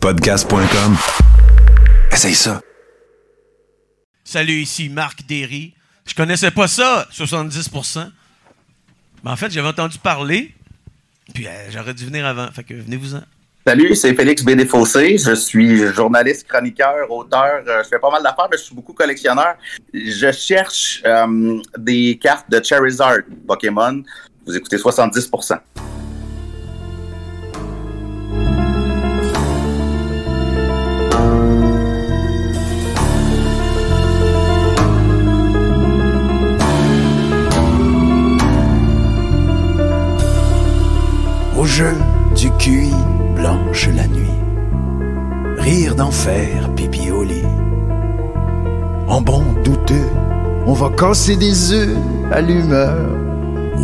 Podcast.com. Essaye ça. Salut, ici Marc Derry. Je connaissais pas ça, 70%. Mais en fait, j'avais entendu parler, puis euh, j'aurais dû venir avant. Fait que venez-vous-en. Salut, c'est Félix Bédéfossé. Je suis journaliste, chroniqueur, auteur. Euh, Je fais pas mal d'affaires, mais je suis beaucoup collectionneur. Je cherche euh, des cartes de Charizard Pokémon. Vous écoutez 70%. QI blanche la nuit. Rire d'enfer, pipi au lit. En bon douteux, on va casser des œufs à l'humeur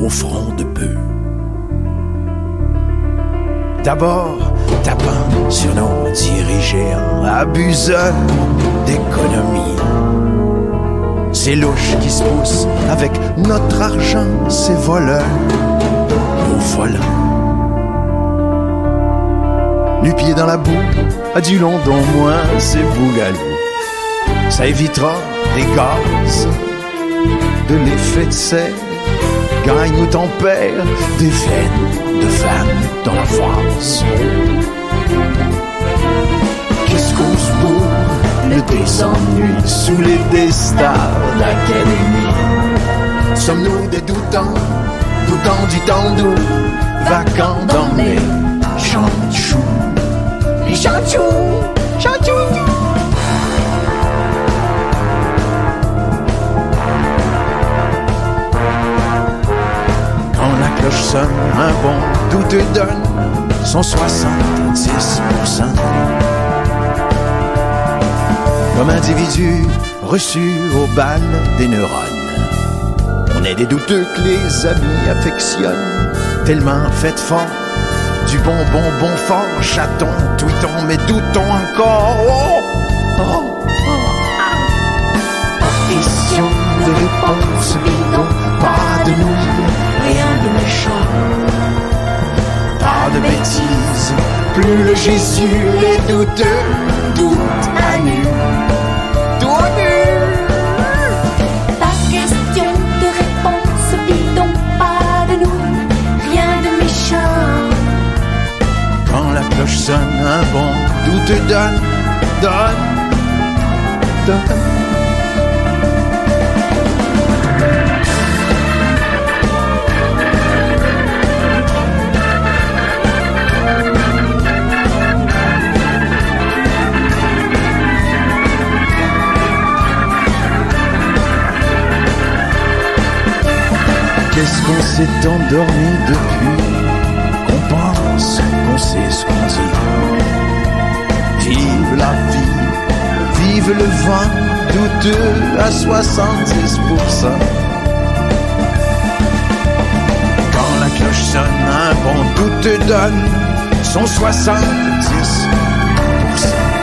au front de peu. D'abord, tapant sur nos dirigeants, abuseurs d'économie. Ces louches qui se poussent avec notre argent, ces voleurs, nous voilà. Du pied dans la boue, à du long dont moins c'est bougalou. Ça évitera des gaz, de l'effet de serre, gagne ou tempère, des veines de femmes dans la face. Qu'est-ce qu'on se bourre, le désennui sous les destars d'académie? Sommes-nous des doutants, doutants du temps doux, vacants dans les. De choux. Quand la cloche sonne, un bon douteux donne son 70%. Comme individu reçu au bal des neurones. On est des douteux que les amis affectionnent, tellement faites fort. Bon, bon, bon fort, chaton, tweetons, mais doutons encore. Oh, oh, oh, question de réponse bidon, pas de nous, rien de méchant. Pas de bêtises, plus le Jésus les douteux, doutent cloche sonne, un bon doute donne, donne, donne. Qu'est-ce qu'on s'est endormi depuis? Pense qu'on sait ce qu'on dit. Vive la vie, vive le vent douteux à 70%. Quand la cloche sonne, un bon douteux donne son 70%.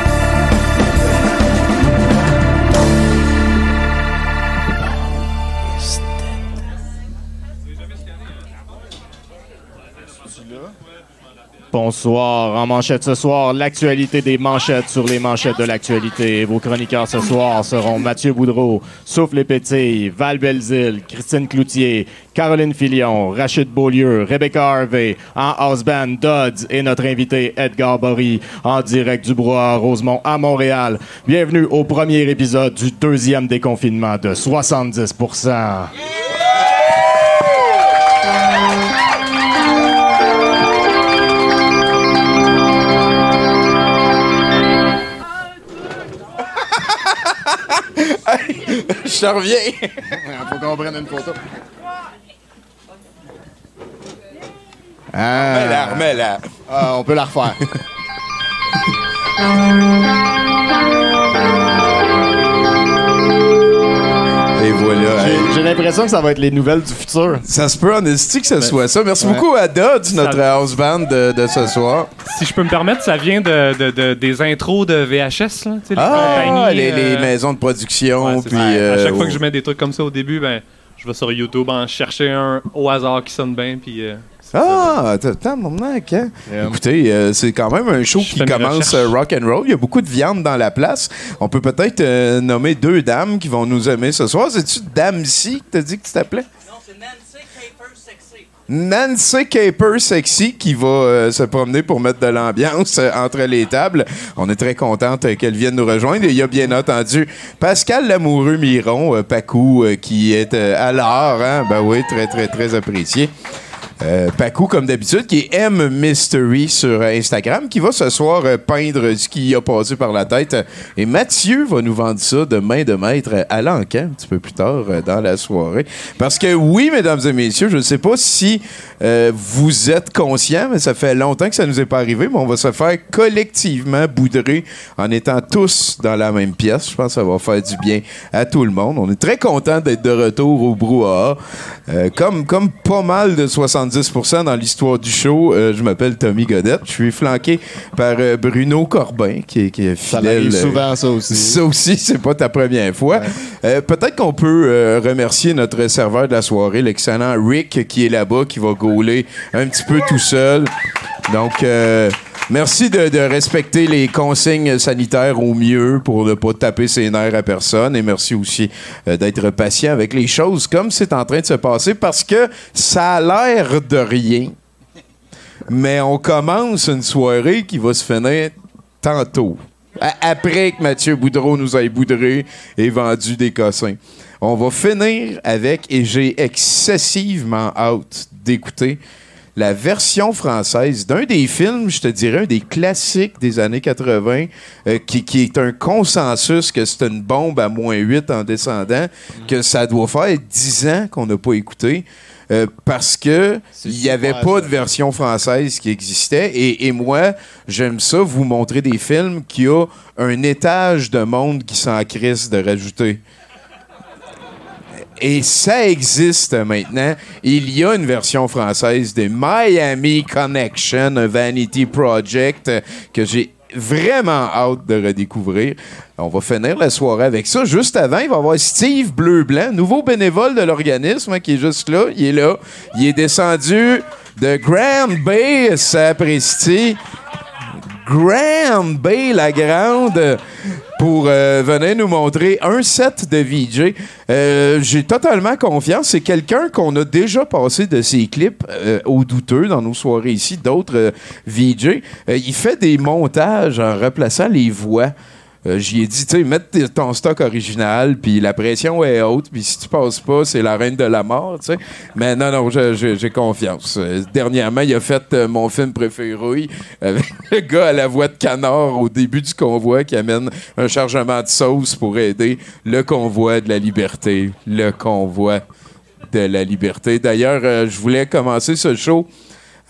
Bonsoir. En manchette ce soir, l'actualité des manchettes sur les manchettes de l'actualité. Vos chroniqueurs ce soir seront Mathieu Boudreau, Souffle et Pétille, Val Belzile, Christine Cloutier, Caroline Filion, Rachid Beaulieu, Rebecca Harvey, en house Dodds et notre invité Edgar Bory en direct du Bois Rosemont à Montréal. Bienvenue au premier épisode du deuxième déconfinement de 70 Je te reviens. Faut qu'on prenne une photo. Ah. Remets-la, remets-la. Ah, on peut la refaire. voilà. J'ai- hey. J'ai l'impression que ça va être les nouvelles du futur. Ça se peut en esti que ça soit ça. Merci Ouais. beaucoup à Dodds, notre house band de, de ce soir. Si je peux me permettre, ça vient de, de- de- des intros de VHS, là, tu sais, les Ah, compagnies, les, les euh, maisons de production. ouais, puis, euh, à chaque fois oh. que je mets des trucs comme ça au début, ben, je vais sur YouTube en chercher un au hasard qui sonne bien, puis euh, Ah, attends, moment, hein? Yeah. Écoutez, euh, c'est quand même un show Je qui commence euh, rock and roll. Il y a beaucoup de viande dans la place. On peut peut-être euh, nommer deux dames qui vont nous aimer ce soir. C'est-tu Dame Si que t'as dit que tu t'appelais? Nancy Caper Sexy qui va euh, se promener pour mettre de l'ambiance euh, entre les tables. On est très contente euh, qu'elle vienne nous rejoindre. Et il y a bien entendu Pascal Lamoureux Miron, euh, Pacou, euh, qui est euh, à l'art. Hein? Ben oui, très, très, très apprécié. Euh, Pacou, comme d'habitude, qui est M Mystery sur euh, Instagram, qui va ce soir euh, peindre ce qui a passé par la tête. Et Mathieu va nous vendre ça de main de maître à l'encan, un petit peu plus tard dans la soirée. Parce que oui, mesdames et messieurs, je ne sais pas si vous êtes conscients, mais ça fait longtemps que ça nous est pas arrivé, mais on va se faire collectivement boudrer en étant tous dans la même pièce. Je pense que ça va faire du bien à tout le monde. On est très content d'être de retour au brouhaha. Comme, comme pas mal de 70% dans l'histoire du show, euh, je m'appelle Tommy Godette. Je suis flanqué par euh, Bruno Corbin, qui est, qui est Ça fidèle. arrive euh, souvent, ça aussi. ça aussi, c'est pas ta première fois. Peut-être qu'on peut euh, remercier notre serveur de la soirée, l'excellent Rick, qui est là-bas, qui va gauler un petit peu tout seul. Donc, euh, merci de, respecter les consignes sanitaires au mieux pour ne pas taper ses nerfs à personne. Et merci aussi euh, d'être patient avec les choses comme c'est en train de se passer parce que ça a l'air de rien. Mais on commence une soirée qui va se finir tantôt. Après que Mathieu Boudreau nous ait boudré et vendu des cossins. On va finir avec, et j'ai excessivement hâte d'écouter, la version française d'un des films, je te dirais, un des classiques des années 80, euh, qui, qui est un consensus que c'est une bombe à moins 8 en descendant, que ça doit faire 10 ans qu'on n'a pas écouté. euh, parce que il n'y avait pas de version française qui existait. Et, et moi, j'aime ça, vous montrer des films qui ont un étage de monde qui s'en crisse de rajouter. Et ça existe maintenant. Il y a une version française de Miami Connection, un Vanity Project, que j'ai vraiment hâte de redécouvrir. On va finir la soirée avec ça. Juste avant, il va y avoir Steve Bleu-Blanc, nouveau bénévole de l'organisme, qui est juste là. Il est là. Il est descendu de Grand Bay, sapristi. Grand Bay la Grande pour euh, venir nous montrer un set de VJ. Euh, J'ai totalement confiance. C'est quelqu'un qu'on a déjà passé de ses clips euh, aux douteux dans nos soirées ici, d'autres euh, VJ. Il fait des montages en replaçant les voix. Euh, J'y ai dit, tu sais, mettre ton stock original, puis la pression est haute, puis si tu passes pas, c'est la reine de la mort, tu sais. Mais non, non, j'ai confiance. Euh, dernièrement, il a fait euh, mon film préféré avec le gars à la voix de canard au début du convoi qui amène un chargement de sauce pour aider le convoi de la liberté. Le convoi de la liberté. D'ailleurs, je voulais commencer ce show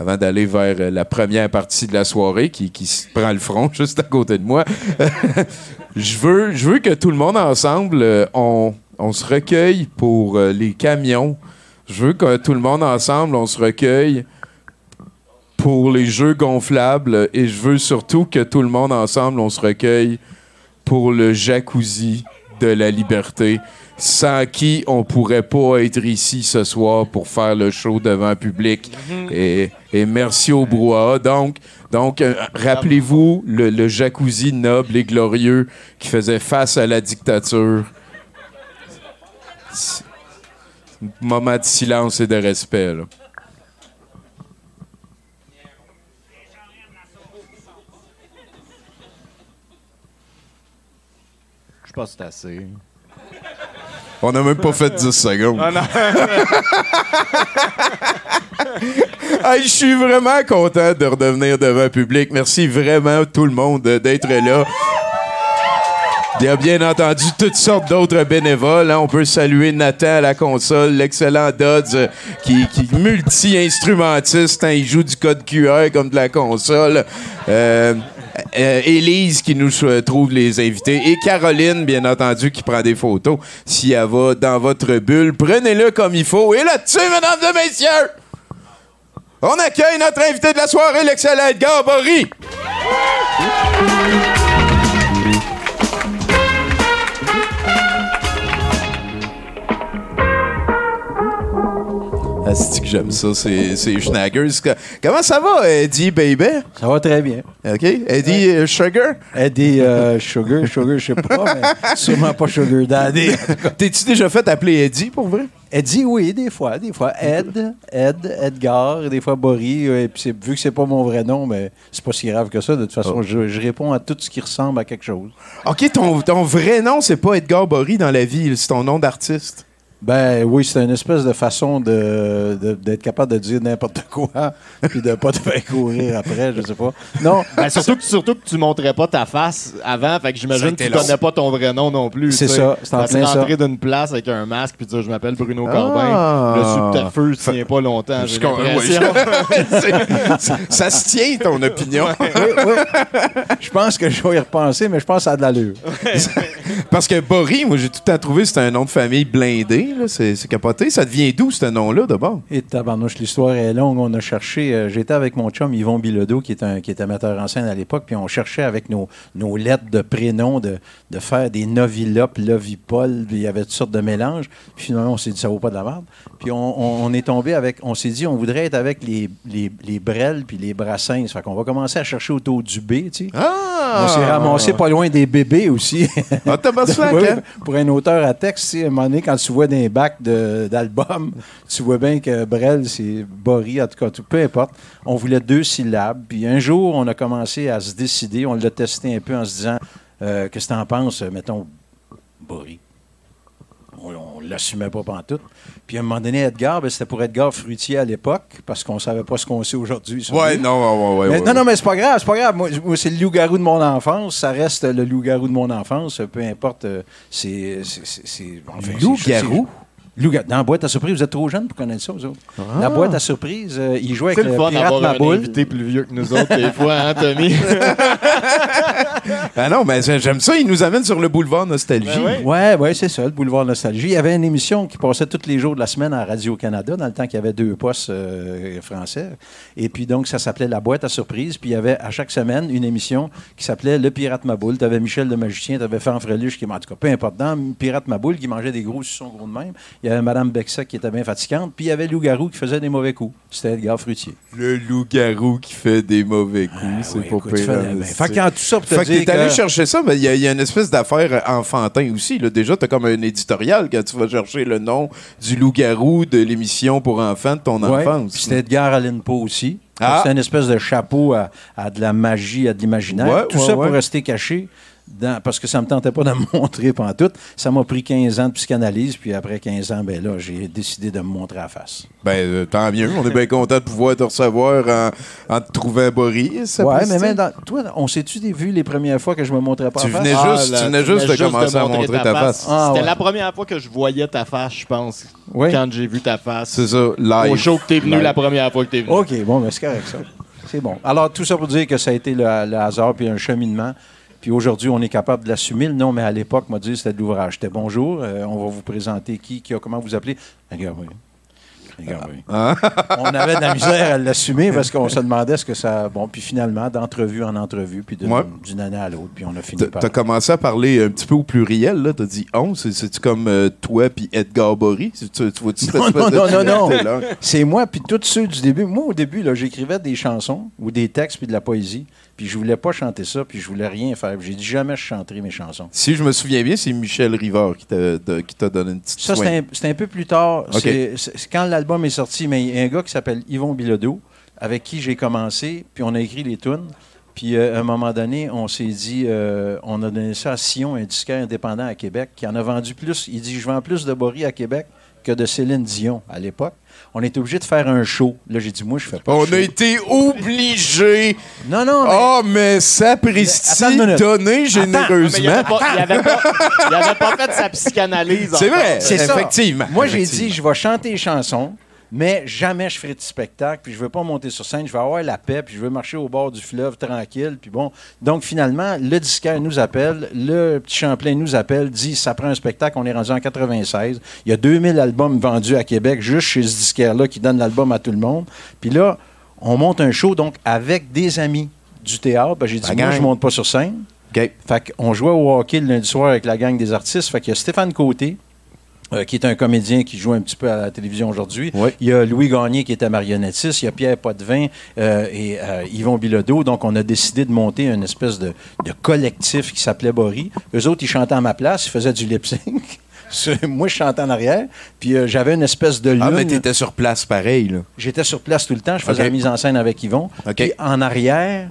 avant d'aller vers euh, la première partie de la soirée qui, qui prend le front juste à côté de moi. je, veux, je veux que tout le monde ensemble, euh, on, on se recueille pour euh, les camions. Je veux que tout le monde ensemble, on se recueille pour les jeux gonflables et je veux surtout que tout le monde ensemble, on se recueille pour le jacuzzi de la liberté, sans qui on pourrait pas être ici ce soir pour faire le show devant le public. et, et merci au brouhaha. Donc, donc euh, rappelez-vous le, le jacuzzi noble et glorieux qui faisait face à la dictature. Moment de silence et de respect. là. Je pense que c'est assez. On n'a même pas fait 10 secondes. Hey, je suis vraiment content de redevenir devant le public. Merci vraiment tout le monde euh, d'être là. Il y a bien entendu toutes sortes d'autres bénévoles. hein. On peut saluer Nathan à la console, l'excellent Dodds euh, qui, qui est multi-instrumentiste. hein. Il joue du code QR comme de la console. Euh, euh, Élise qui nous trouve les invités. Et Caroline, bien entendu, qui prend des photos. Si elle va dans votre bulle, prenez-le comme il faut. Et là-dessus, mesdames et messieurs, on accueille notre invité de la soirée, l'excellent Edgar. Asti que j'aime ça, c'est c'est Schnaggers. Comment ça va, Eddie Baby? Ça va très bien. OK? Eddie euh, Sugar? Eddie euh, Sugar, Sugar, je sais pas, mais sûrement pas Sugar Daddy. T'es-tu déjà fait appeler Eddie pour vrai? Eddie, oui, des fois, des fois. Ed, Ed, Edgar, des fois Boris. euh, Et puis c'est- vu que c'est pas mon vrai nom, mais c'est pas si grave que ça. De toute façon, je, je réponds à tout ce qui ressemble à quelque chose. OK, ton, ton vrai nom, c'est pas Edgar Bory dans la vie, c'est ton nom d'artiste. Ben oui, c'est une espèce de façon de, de- d'être capable de dire n'importe quoi, puis de pas te faire courir après, je sais pas. Non, Ben, surtout, que, surtout que tu montrais pas ta face avant, fait que Ça a j'imagine que été tu long. connais pas ton vrai nom non plus. C'est tu sais. ça, c'est en Fait que plein ça. rentrer d'une place avec un masque puis dire je m'appelle Bruno Ah. Corbin. Le subterfuge tient pas longtemps. j'ai Je con- l'impression. ouais, C'est- ça, ça se tient, ton opinion. oui, oui. Je pense que je vais y repenser, mais je pense que ça a de l'allure. Parce que Bory, moi, j'ai tout le temps trouvé que c'était un nom de famille blindé. C'est capoté. Ça devient d'où, ce nom-là, d'abord? Et tabarnouche, l'histoire est longue. On a cherché. euh, J'étais avec mon chum Yvon Bilodeau, qui est un qui était metteur en scène à l'époque, puis on cherchait avec nos, nos lettres de prénoms de, de faire des Novilop, Lovipol, puis il y avait toutes sortes de mélanges. Puis finalement, on s'est dit, ça vaut pas de la merde. Puis on, on- on est tombé avec. On s'est dit, on voudrait être avec les, les, les Brel puis les Brassens. Fait qu'on va commencer à chercher autour du B, tu sais. Ah! On s'est ramassé pas loin des bébés aussi. Ah, hein? Pour un auteur à texte, à un moment donné, quand tu vois des bacs de- d'albums, tu vois bien que Brel, c'est Bory, en tout cas, tout- peu importe. On voulait deux syllabes. Puis un jour, on a commencé à se décider. On l'a testé un peu en se disant euh, Qu'est-ce que tu en penses, mettons, Bory? On ne l'assumait pas pantoute. Puis à un moment donné, Edgar, ben, c'était pour Edgar Fruitier à l'époque, parce qu'on savait pas ce qu'on sait aujourd'hui. Ouais, non, ouais, ouais, Mais ouais, non, non, mais c'est pas grave, c'est pas grave. Moi, moi, c'est le loup-garou de mon enfance. Ça reste le loup-garou de mon enfance. Peu importe. euh, C'est. c'est- c'est- c'est- enfin, c'est- Loup-garou? Dans la boîte à surprise, vous êtes trop jeune pour connaître ça, vous autres. La boîte à surprise, euh, il jouait avec le le fun pirate d'avoir un Maboule. invité plus vieux que nous autres, des fois, hein, Tommy? Ah non, mais j'aime ça. Il nous amène sur le boulevard Nostalgie. Ben ouais. Ouais, ouais, c'est ça, le boulevard Nostalgie. Il y avait une émission qui passait tous les jours de la semaine à Radio-Canada, dans le temps qu'il y avait deux postes euh, français. Et puis donc, ça s'appelait La boîte à surprise. Puis il y avait à chaque semaine une émission qui s'appelait Le Pirate Maboule. Tu avais Michel le magicien, tu avais Fanfreluche qui, en tout cas, peu importe, dans Pirate Maboule qui mangeait des gros suçons gros de même. Il y avait Madame Bexac qui était bien fatigante. Puis il y avait Loup-Garou qui faisait des mauvais coups. C'était Edgar Fruitier. Le loup-garou qui fait des mauvais coups. c'est Ah Ouais, pas écoute, pire. ben, c'est- fait qu'en tout ça pour Fait que t'es allé que- chercher ça, mais il y, a- il y a une espèce d'affaire enfantin aussi. Là. Déjà, t'as comme un éditorial quand tu vas chercher le nom du loup-garou de l'émission pour enfants de ton Ouais, enfance. puis C'était Edgar Allan Poe aussi. Ah. C'était une espèce de chapeau à, à de la magie, à de l'imaginaire. Ouais, Tout ouais, ça pour rester caché. Dans- parce que ça me tentait pas de me montrer pantoute. Ça m'a pris 15 ans de psychanalyse, puis après 15 ans, ben là, j'ai décidé de me montrer à face. Ben, euh, tant mieux. On est bien content de pouvoir te recevoir en, en te trouvant Boris. ouais, mais même dans, toi, on s'est-tu vues les premières fois que je me montrais pas Tu à face? venais Ah, juste, là, tu venais juste de commencer à montrer ta face. Ah, C'était ouais. la première fois que je voyais ta face, je pense. Oui. Quand j'ai vu ta face. C'est ça, live. Au show que t'es venu Live. la première fois que t'es venu. OK, bon, ben c'est correct, ça. C'est bon. Alors, tout ça pour dire que ça a été le, le hasard puis un cheminement. Puis aujourd'hui, on est capable de l'assumer. Le nom, mais à l'époque, m'a dit c'était de l'ouvrage. C'était bonjour, euh, on va vous présenter qui, qui a, comment vous appelez? Regarde, oui. Regarde, oui. Hein? On avait de la misère à l'assumer parce qu'on se demandait ce que ça. Bon, puis finalement, d'entrevue en entrevue, puis d'une Ouais. année à l'autre, puis on a fini par. t'as commencé à parler un petit peu au pluriel, là. T'as dit on, c'est- c'est-tu comme euh, toi puis Edgar Bory? Tu, tu vois-tu cette Non, non, non, non, non. C'est moi, puis tous ceux du début. Moi, au début, là, j'écrivais des chansons ou des textes puis de la poésie, puis je voulais pas chanter ça, puis je voulais rien faire. J'ai dit jamais je chanterai mes chansons. Si je me souviens bien, c'est Michel Rivard qui t'a de- qui t'a donné une petite Ça, c'était un, peu plus tard. C'est- C'est c'est quand l'album est sorti, mais il y a un gars qui s'appelle Yvon Bilodeau, avec qui j'ai commencé, puis on a écrit les tunes. Puis euh, à un moment donné, on s'est dit, euh, on a donné ça à Sion, un disquaire indépendant à Québec, qui en a vendu plus. Il dit, je vends plus de Boris à Québec que de Céline Dion à l'époque. On était obligé de faire un show. Là, j'ai dit, moi, je fais pas de On show. a été obligés. Non, non, mais- Oh, mais Mais il généreusement. avait pas, il avait pas, fait sa psychanalyse. C'est vrai, C'est ça. effectivement. Moi, j'ai dit, je vais chanter les chansons, mais jamais je ferai de spectacle, puis je veux pas monter sur scène, je veux avoir la paix, puis je veux marcher au bord du fleuve tranquille, puis bon. Donc, finalement, le disquaire nous appelle, le petit Champlain nous appelle, dit, ça prend un spectacle, on est rendu en 96. Il y a 2000 albums vendus à Québec, juste chez ce disquaire-là qui donne l'album à tout le monde. Puis là, on monte un show, donc, avec des amis du théâtre. Ben, j'ai dit, moi, je monte pas sur scène. OK. Fait qu'on jouait au hockey le lundi soir avec la gang des artistes. Fait qu'il y a Stéphane Côté, euh, qui est un comédien qui joue un petit peu à la télévision aujourd'hui. Oui. Il y a Louis Gagné qui était marionnettiste. Il y a Pierre Potvin euh, et euh, Yvon Bilodeau. Donc, on a décidé de monter une espèce de, de collectif qui s'appelait Bory. Eux autres, ils chantaient à ma place. Ils faisaient du lip-sync. Moi, je chantais en arrière. Puis, euh, j'avais une espèce de lune. Ah, mais t'étais sur place pareil, là. J'étais sur place tout le temps. Je faisais la mise en scène avec Yvon. OK. Puis en arrière,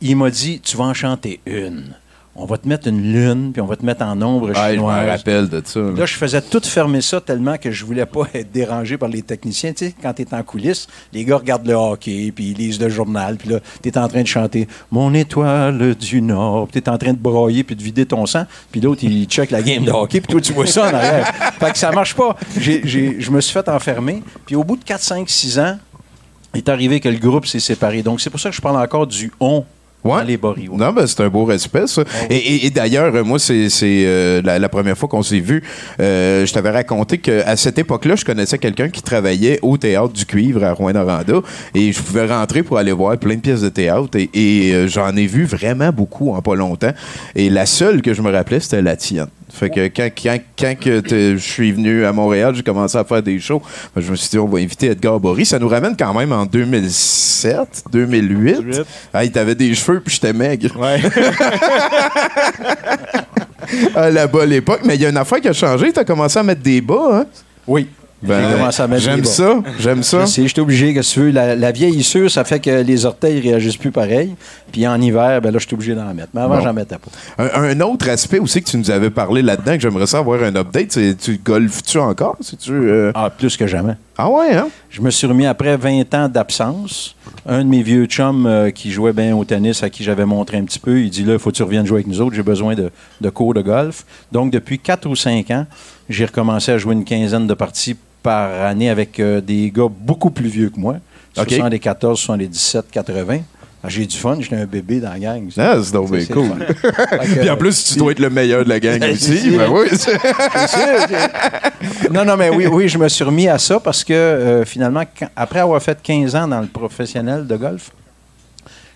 il m'a dit Tu vas en chanter une. On va te mettre une lune, puis on va te mettre en ombre Ah, je me rappelle de ça. là. Je faisais tout fermer ça tellement que je voulais pas être dérangé par les techniciens. Tu sais, quand tu es en coulisses, les gars regardent le hockey, puis ils lisent le journal, puis là, tu es en train de chanter Mon étoile du Nord, puis tu es en train de broyer, puis de vider ton sang, puis l'autre, il check la game de hockey, puis toi, tu vois ça en arrière. fait que ça marche pas. Je me suis fait enfermer, puis au bout de 4, 5, 6 ans, il est arrivé que le groupe s'est séparé. Donc, c'est pour ça que je parle encore du on Ouais. dans les Boris. ouais. Non, ben, c'est un beau respect, ça. Et, et- et d'ailleurs, moi, c'est c'est, euh, la, la première fois qu'on s'est vu. euh, je t'avais raconté qu'à cette époque-là, je connaissais quelqu'un qui travaillait au théâtre du Cuivre à Rouen-Noranda. Et je pouvais rentrer pour aller voir plein de pièces de théâtre. Et, et, euh, j'en ai vu vraiment beaucoup en pas longtemps. Et la seule que je me rappelais, c'était la tienne. Fait que quand, quand, quand que je suis venu à Montréal, j'ai commencé à faire des shows. Ben, je me suis dit, on va inviter Edgar Bory. Ça nous ramène quand même en 2007, 2008. Ah, il t'avait des cheveux, puis j'étais maigre. Ouais. à la bonne époque. Mais il y a une affaire qui a changé. Tu as commencé à mettre des bas, hein? Oui. Ben, J'aime ça. J'aime ça. Sais, j'étais obligé, que tu veux. La, la vieillissure, ça fait que les orteils réagissent plus pareil. Puis en hiver, ben là, je suis obligé d'en mettre. Mais avant, Bon. j'en mettais pas. Un, un autre aspect aussi que tu nous avais parlé là-dedans, que j'aimerais ça avoir un update, c'est tu golfes-tu encore? C'est-tu, euh, Ah, plus que jamais. Ah ouais, hein? Je me suis remis après 20 ans d'absence. Un de mes vieux chums euh, qui jouait bien au tennis, à qui j'avais montré un petit peu, il dit là, il faut que tu reviennes jouer avec nous autres, j'ai besoin de, de cours de golf. Donc, depuis 4 ou 5 ans, j'ai recommencé à jouer une quinzaine de parties par année avec euh, des gars beaucoup plus vieux que moi. OK. 74, 77, 80. Ah, J'ai du fun, j'étais un bébé dans la gang. Ah, c'est donc bien cool. que, Puis en plus, tu dois être le meilleur de la gang Ben, aussi. Ben oui. non, non, mais oui, oui, je me suis remis à ça parce que euh, finalement, quand- après avoir fait 15 ans dans le professionnel de golf,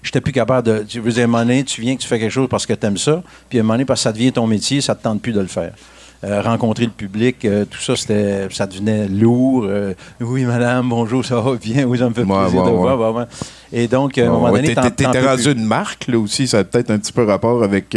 j'étais plus capable de. Tu veux dire, à un moment donné, tu viens que tu fais quelque chose parce que tu aimes ça, puis à un moment donné, parce que ça devient ton métier, ça te tente plus de le faire. Euh, rencontrer le public, euh, tout ça, c'était, ça devenait lourd. Euh, oui, madame, bonjour, ça va bien, oui, ça me fait Ouais, plaisir ouais, de ouais. voir. Et donc, à un moment donné, t'étais- rendu une marque, là aussi. Ça a peut-être un petit peu rapport avec,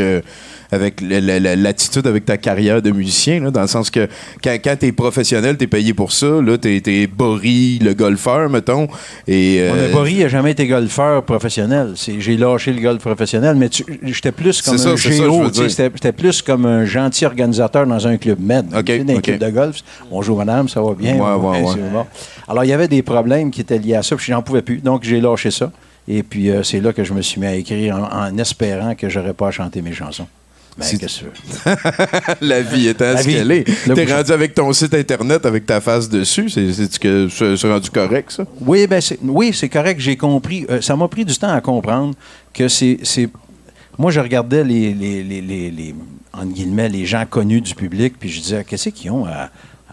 avec l'attitude avec ta carrière de musicien, là, dans le sens que quand, quand t'es professionnel, t'es payé pour ça. Là, t'es, t'es Boris, le golfeur, mettons. Et, euh, a Boris n'a jamais été golfeur professionnel. C'est- J'ai lâché le golf professionnel, mais tu- j'étais plus comme C'est un ça, géo. J'étais plus comme un gentil organisateur dans un club med. OK, Tu sais, dans un OK. club de golf. Bonjour madame, ça va bien? Ouais, ouais, ouais. c'est bon. Alors, il y avait des problèmes qui étaient liés à ça, puis j'en pouvais plus. Donc, j'ai lâché ça. Et puis, euh, c'est là que je me suis mis à écrire en, en espérant que j'aurais pas à chanter mes chansons. Ben, C'est- qu'est-ce que tu veux? la vie étant La ce qu'elle est. T'es rendu avec ton site internet avec ta face dessus. C'est, rendu correct, ça? Oui, ben c'est, oui, correct, j'ai compris. Euh, ça m'a pris du temps à comprendre que c'est. c'est- moi, je regardais les, les, les, les, les- entre guillemets, les gens connus du public, puis je disais, qu'est-ce qu'ils ont à,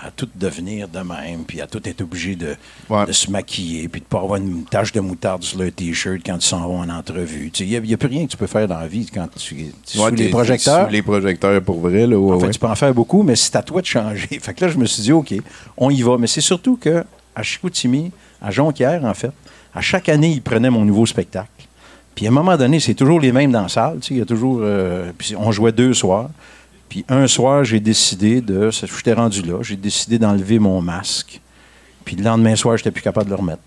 à tout devenir de même, puis à tout être obligé de, Ouais. de se maquiller, puis de pas avoir une tache de moutarde sur leur T-shirt quand ils s'en vont en entrevue. Il n'y a, plus rien que tu peux faire dans la vie quand tu es sous les projecteurs. Sous les projecteurs, pour vrai, là. ouais, En fait, ouais. tu peux en faire beaucoup, mais c'est à toi de changer. Fait que là, je me suis dit, OK, on y va. Mais c'est surtout que à Chicoutimi, à Jonquière, en fait, à chaque année, ils prenaient mon nouveau spectacle. Puis à un moment donné, c'est toujours les mêmes dans la salle. Il y a toujours. euh, puis on jouait deux soirs. Puis un soir, j'ai décidé de. J'étais rendu là. J'ai décidé d'enlever mon masque. Puis le lendemain soir, j'étais plus capable de le remettre.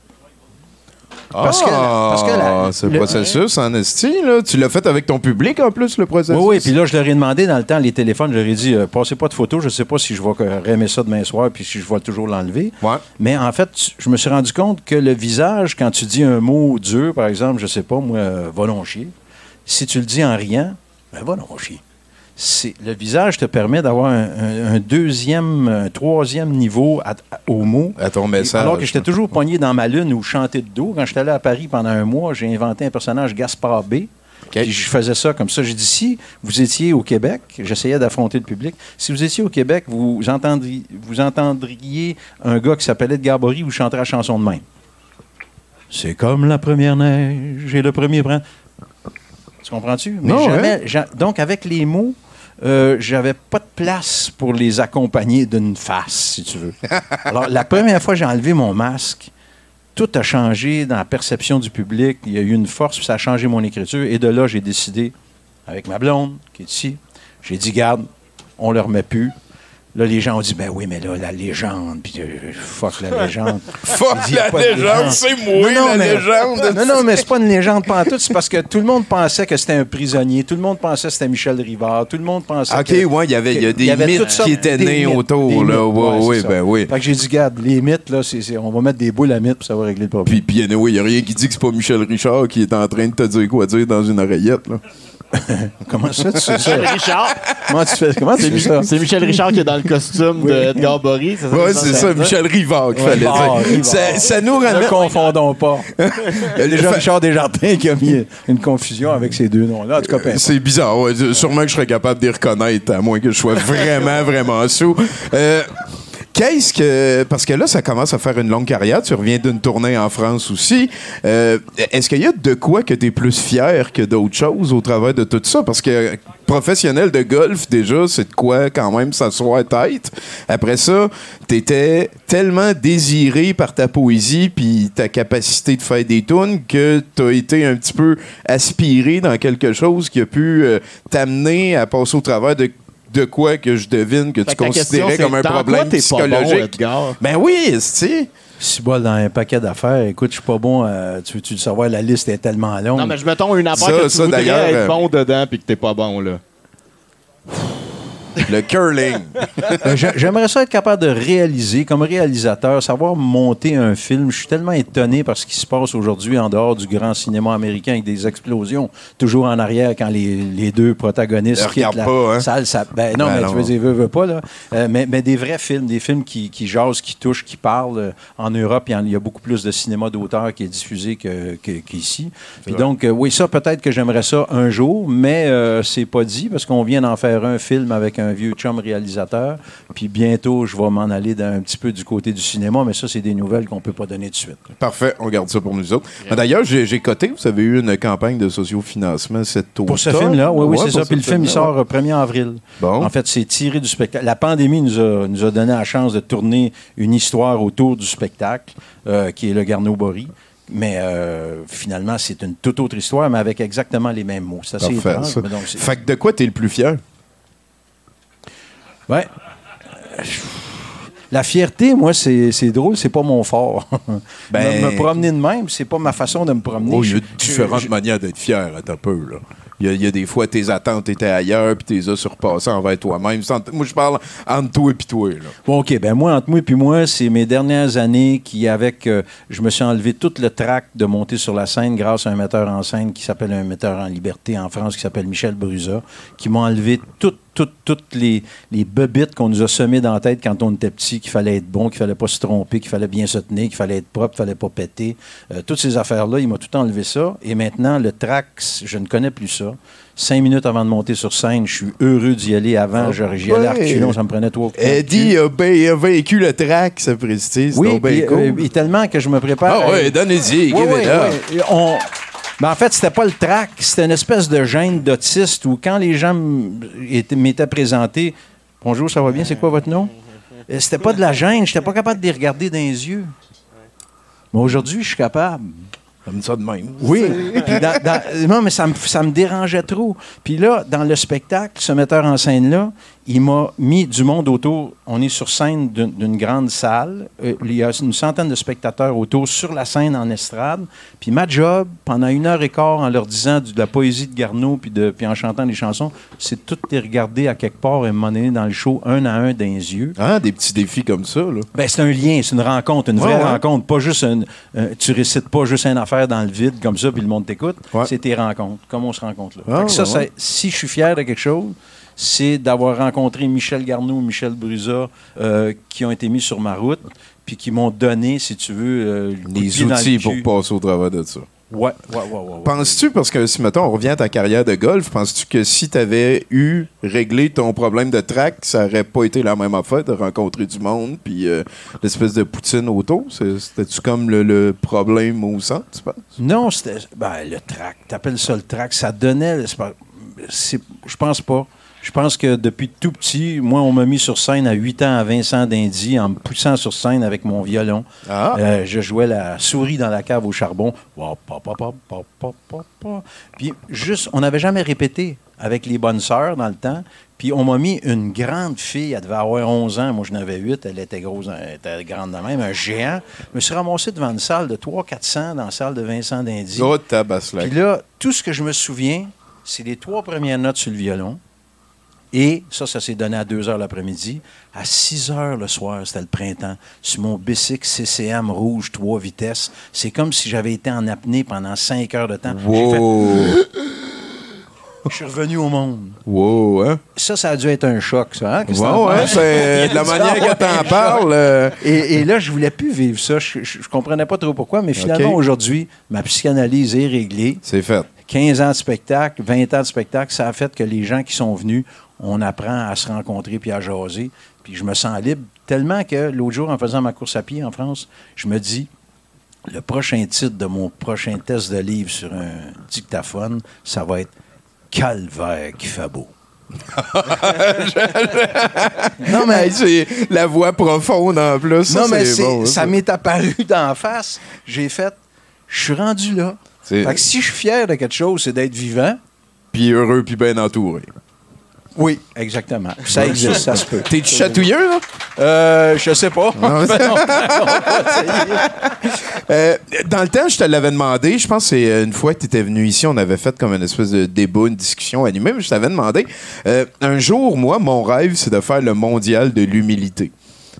Parce que- parce que la- Ah, ce le- processus en esti, là, tu l'as fait avec ton public en plus, le processus? Oui, oui. Puis là, je leur ai demandé dans le temps, les téléphones, je leur ai dit, euh, passez pas de photos. Je ne sais pas si je vais aimer ça demain soir, puis si je vais toujours l'enlever. Ouais. Mais en fait, je me suis rendu compte que le visage, quand tu dis un mot dur, par exemple, je sais pas, moi, euh, va donc chier, si tu le dis en riant, ben va chier. Le visage te permet d'avoir un, un- un deuxième, un troisième niveau à- à- au mot. À ton message. Alors que j'étais toujours pogné dans ma lune ou chanter de dos. Quand j'étais allé à Paris pendant un mois, j'ai inventé un personnage Gaspard B. Puis je faisais ça comme ça. J'ai dit, si vous étiez au Québec, j'essayais d'affronter le public, si vous étiez au Québec, vous entendriez, vous entendriez un gars qui s'appelait Edgar Bory vous chanter la chanson de même. C'est comme la première neige et le premier printemps. Tu comprends-tu? Mais Non, jamais- ja- donc, avec les mots, euh, j'avais pas de place pour les accompagner d'une face, si tu veux. Alors, la première fois que j'ai enlevé mon masque, tout a changé dans la perception du public. Il y a eu une force, puis ça a changé mon écriture. Et de là, j'ai décidé, avec ma blonde, qui est ici, j'ai dit, garde, on le remet plus. Là, les gens ont dit, ben oui, mais là, la légende, puis euh, fuck la légende. Fuck dit, la légende, c'est moi Non, non, la mais- légende. Non, non, mais c'est pas une légende pantoute, c'est parce que tout le monde pensait que c'était un prisonnier, tout le monde pensait que c'était Michel Rivard, tout le monde pensait OK, que... ouais, il y avait, il y a des avait mythes qui étaient nés autour, là. mythes, Ouais, ben oui. Fait que j'ai dit, garde, les mythes, là, c'est, on va mettre des boules à mythes, ça va régler le problème. Puis, puis anyway, il n'y a rien qui dit que c'est pas Michel Richard qui est en train de te dire quoi dire dans une oreillette. Là. Comment ça, tu sais ça? Michel Richard. Comment tu fais, comment tu C'est fais ça? c'est Michel Richard qui est dans le costume Oui. d'Edgar Bory. c'est ça c'est? Michel Rivard qu'il fallait Rivard, dire. Rivard. Ça, ça nous Ne ramène. confondons pas. Le Déjà, fa- Richard Desjardins qui a mis une confusion avec ces deux noms-là. En tout cas, importe. C'est bizarre, ouais. Sûrement que je serais capable de les reconnaître, à moins que je sois vraiment, vraiment sous. Euh, Qu'est-ce que. Parce que là, ça commence à faire une longue carrière. Tu reviens d'une tournée en France aussi. Euh, Est-ce qu'il y a de quoi que tu es plus fier que d'autres choses au travers de tout ça? Parce que professionnel de golf, déjà, c'est de quoi quand même s'asseoir tête. Après ça, tu étais tellement désiré par ta poésie puis ta capacité de faire des tunes que tu as été un petit peu aspiré dans quelque chose qui a pu euh, t'amener à passer au travers de de quoi que je devine que Fait tu que la question, considérais comme un dans problème quoi t'es pas bon, psychologique. Ben oui, c'est Si bol dans un paquet d'affaires, écoute, je suis pas bon. euh, tu veux-tu le savoir, la liste est tellement longue. Non, mais je mettons une affaire Ça, que tu ça, voudrais être euh, bon dedans puis que t'es pas bon, là. Le curling. Euh, j'ai- J'aimerais ça être capable de réaliser, comme réalisateur, savoir monter un film. Je suis tellement étonné par ce qui se passe aujourd'hui en dehors du grand cinéma américain avec des explosions toujours en arrière quand les, les deux protagonistes Ne regarde la pas, hein? salle. Ça, ben non, Ben mais non. tu veux dire, veux, veux pas, là. Euh, mais, mais des vrais films, des films qui, qui jasent, qui touchent, qui parlent. Euh, En Europe, il y, a beaucoup plus de cinéma d'auteur qui est diffusé que- qu'ici. Puis donc, euh, oui, ça, peut-être que j'aimerais ça un jour, mais euh, c'est pas dit parce qu'on vient d'en faire un film avec un vieux chum réalisateur. Puis bientôt, je vais m'en aller d'un un petit peu du côté du cinéma, mais ça, c'est des nouvelles qu'on peut pas donner tout de suite. Parfait, on garde ça pour nous autres. D'ailleurs, j'ai j'ai coté, vous avez eu une campagne de sociofinancement cet automne. Pour ce film-là, oui, oui, Ouais, c'est ça. Puis le film, il sort euh, 1er avril. Bon. En fait, c'est tiré du spectacle. La pandémie nous a, nous a donné la chance de tourner une histoire autour du spectacle, euh, qui est le Garneau-Bory. Mais euh, finalement, c'est une toute autre histoire, mais avec exactement les mêmes mots. C'est assez Parfait, étrange, ça. mais donc c'est- Fait que de quoi t'es le plus fier? Ouais. La fierté, moi, c'est drôle, c'est pas mon fort. Ben- me, me promener de même, c'est pas ma façon de me promener. Oh, il y a différentes je- manières d'être fier, à ta peu, là. Il y, a, il y a des fois, tes attentes étaient ailleurs, puis t'es as surpassées envers toi-même. Moi, je parle entre toi et puis toi, là. Bon, OK. Ben moi, entre moi et puis moi, c'est mes dernières années qui, avec... euh, je me suis enlevé tout le trac de monter sur la scène grâce à un metteur en scène qui s'appelle un metteur en liberté en France qui s'appelle Michel Brusa, qui m'a enlevé toutes, toutes, les, les bebites qu'on nous a semées dans la tête quand on était petit, qu'il fallait être bon, qu'il fallait pas se tromper, qu'il fallait bien se tenir, qu'il fallait être propre, qu'il fallait pas péter. Euh, toutes ces affaires-là, il m'a tout enlevé ça. Et maintenant, le trac, je ne connais plus ça. Cinq minutes avant de monter sur scène, je suis heureux d'y aller. Avant, je- j'y allais à ouais. reculons, ça me prenait trois coups Eddie a, a vécu le track, ça précise. Oui, cool. euh, et tellement que je me prépare. Ah ouais, donnez-y, on- Ben, en fait, c'était pas le trac, c'était une espèce de gêne d'autiste où quand les gens m'étaient présentés, bonjour, ça va bien, c'est quoi votre nom? Euh, C'était pas de la gêne, j'étais pas capable de les regarder dans les yeux. Mais aujourd'hui, je suis capable. Comme ça de même. Oui. Puis dans- dans- non, mais ça me, ça me dérangeait trop. Puis là, dans le spectacle, ce metteur en scène-là, il m'a mis du monde autour. On est sur scène d'une grande salle. Euh, il y a une centaine de spectateurs autour sur la scène en estrade. Puis ma job, pendant une heure et quart, en leur disant de la poésie de Garneau, puis, de, puis en chantant des chansons, c'est de toutes les regarder à quelque part et m'en dans le show, un à un, dans les yeux. Ah, des petits défis comme ça, là. Ben, c'est un lien, c'est une rencontre, une Ouais, vraie ouais. rencontre. Pas juste un, un- tu récites pas juste une affaire dans le vide comme ça, puis le monde t'écoute. Ouais. C'est tes rencontres, comme on se rencontre là. Ah, ça- si je suis fier de quelque chose, c'est d'avoir rencontré Michel Garneau, Michel Brusa, euh, qui ont été mis sur ma route, puis qui m'ont donné, si tu veux, euh, Les outils pour passer au travers de ça. Ouais, ouais, ouais, ouais. Penses-tu, parce que si, mettons, on revient à ta carrière de golf, penses-tu que si tu avais eu réglé ton problème de track, ça aurait pas été la même affaire de rencontrer du monde, puis euh, l'espèce de poutine autour? C'est- C'était-tu comme le, le problème au centre, tu penses? Non, c'était ben, le track. T'appelles ça le track. Ça donnait. je pense pas. Je pense que depuis tout petit, moi, on m'a mis sur scène à 8 ans à Vincent d'Indy en me poussant sur scène avec mon violon. Ah. Euh, je jouais la souris dans la cave au charbon. Puis juste, on n'avait jamais répété avec les bonnes sœurs dans le temps. Puis on m'a mis une grande fille, elle devait avoir 11 ans, moi je n'avais 8, elle était grosse, elle était grande de même, un géant. Je me suis ramassé devant une salle de 300-400 dans la salle de Vincent d'Indy. Oh. Puis là, tout ce que je me souviens, c'est les trois premières notes sur le violon. Et ça, ça s'est donné à 2 heures l'après-midi. À 6 heures le soir, c'était le printemps, sur mon bicycle CCM rouge 3 vitesses. C'est comme si j'avais été en apnée pendant 5 heures de temps. J'ai fait- Wow. Je suis revenu au monde. wow, hein? Ça, ça a dû être un choc, ça. Hein? Ouais, penses? c'est de la manière que t'en parles. euh, Et, et là, je voulais plus vivre ça. Je, je, je comprenais pas trop pourquoi, mais finalement, aujourd'hui, ma psychanalyse est réglée. C'est fait. 15 ans de spectacle, 20 ans de spectacle, ça a fait que les gens qui sont venus, on apprend à se rencontrer puis à jaser. Puis je me sens libre tellement que l'autre jour, en faisant ma course à pied en France, je me dis, le prochain titre de mon prochain test de livre sur un dictaphone, ça va être Calvaire qui fait beau. non, mais, c'est la voix profonde en plus. Ça, non, mais bon, ça m'est apparu d'en face. J'ai fait, je suis rendu là. Fait que si je suis fier de quelque chose, c'est d'être vivant. Puis heureux, puis bien entouré. Oui, exactement. Ça existe, ça se peut. T'es-tu chatouilleux, là? Euh, je sais pas. Euh, dans le temps, je te l'avais demandé, je pense que c'est euh, une fois que tu étais venu ici, on avait fait comme une espèce de débat, une discussion animée, mais je t'avais demandé, euh, un jour, moi, mon rêve, c'est de faire le mondial de l'humilité.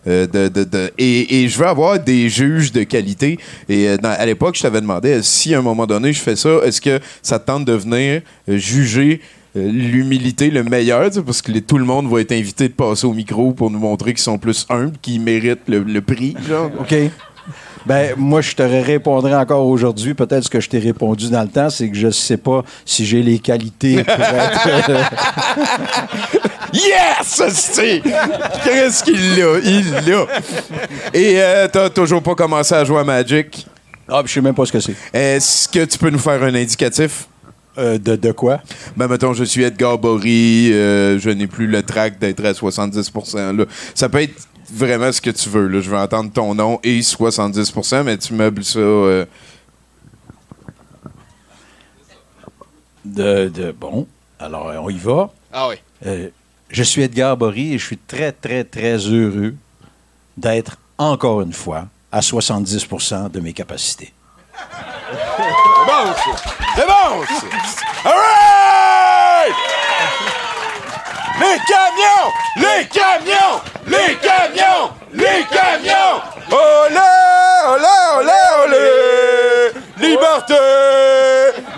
Euh, de, de- de- et, et je veux avoir des juges de qualité. Et euh, dans- à l'époque, je t'avais demandé euh, si à un moment donné je fais ça, est-ce que ça te tente de venir juger l'humilité le meilleur, parce que les- tout le monde va être invité de passer au micro pour nous montrer qu'ils sont plus humbles, qu'ils méritent le, le prix. Genre. OK. Ben, moi, je te répondrai encore aujourd'hui. Peut-être ce que je t'ai répondu dans le temps, c'est que je sais pas si j'ai les qualités pour être. euh, Yes! c'est Qu'est-ce qu'il l'a? Il l'a! Et euh, t'as toujours pas commencé à jouer à Magic? Ah, je sais même pas ce que c'est. Est-ce que tu peux nous faire un indicatif? Euh, de, de quoi? Ben, mettons, je suis Edgar Bory, euh, je n'ai plus le trac d'être à 70%. Là. Ça peut être vraiment ce que tu veux. Là. Je veux entendre ton nom et 70%, mais tu meubles ça. euh, De, de- bon, alors on y va. Ah oui. Euh, je suis Edgar Bory et je suis très, très, très heureux d'être encore une fois à 70% de mes capacités. C'est bon, ça! All right! Les camions! Les camions! Les camions! Les camions! Olé! Olé! Olé! Olé! Liberté!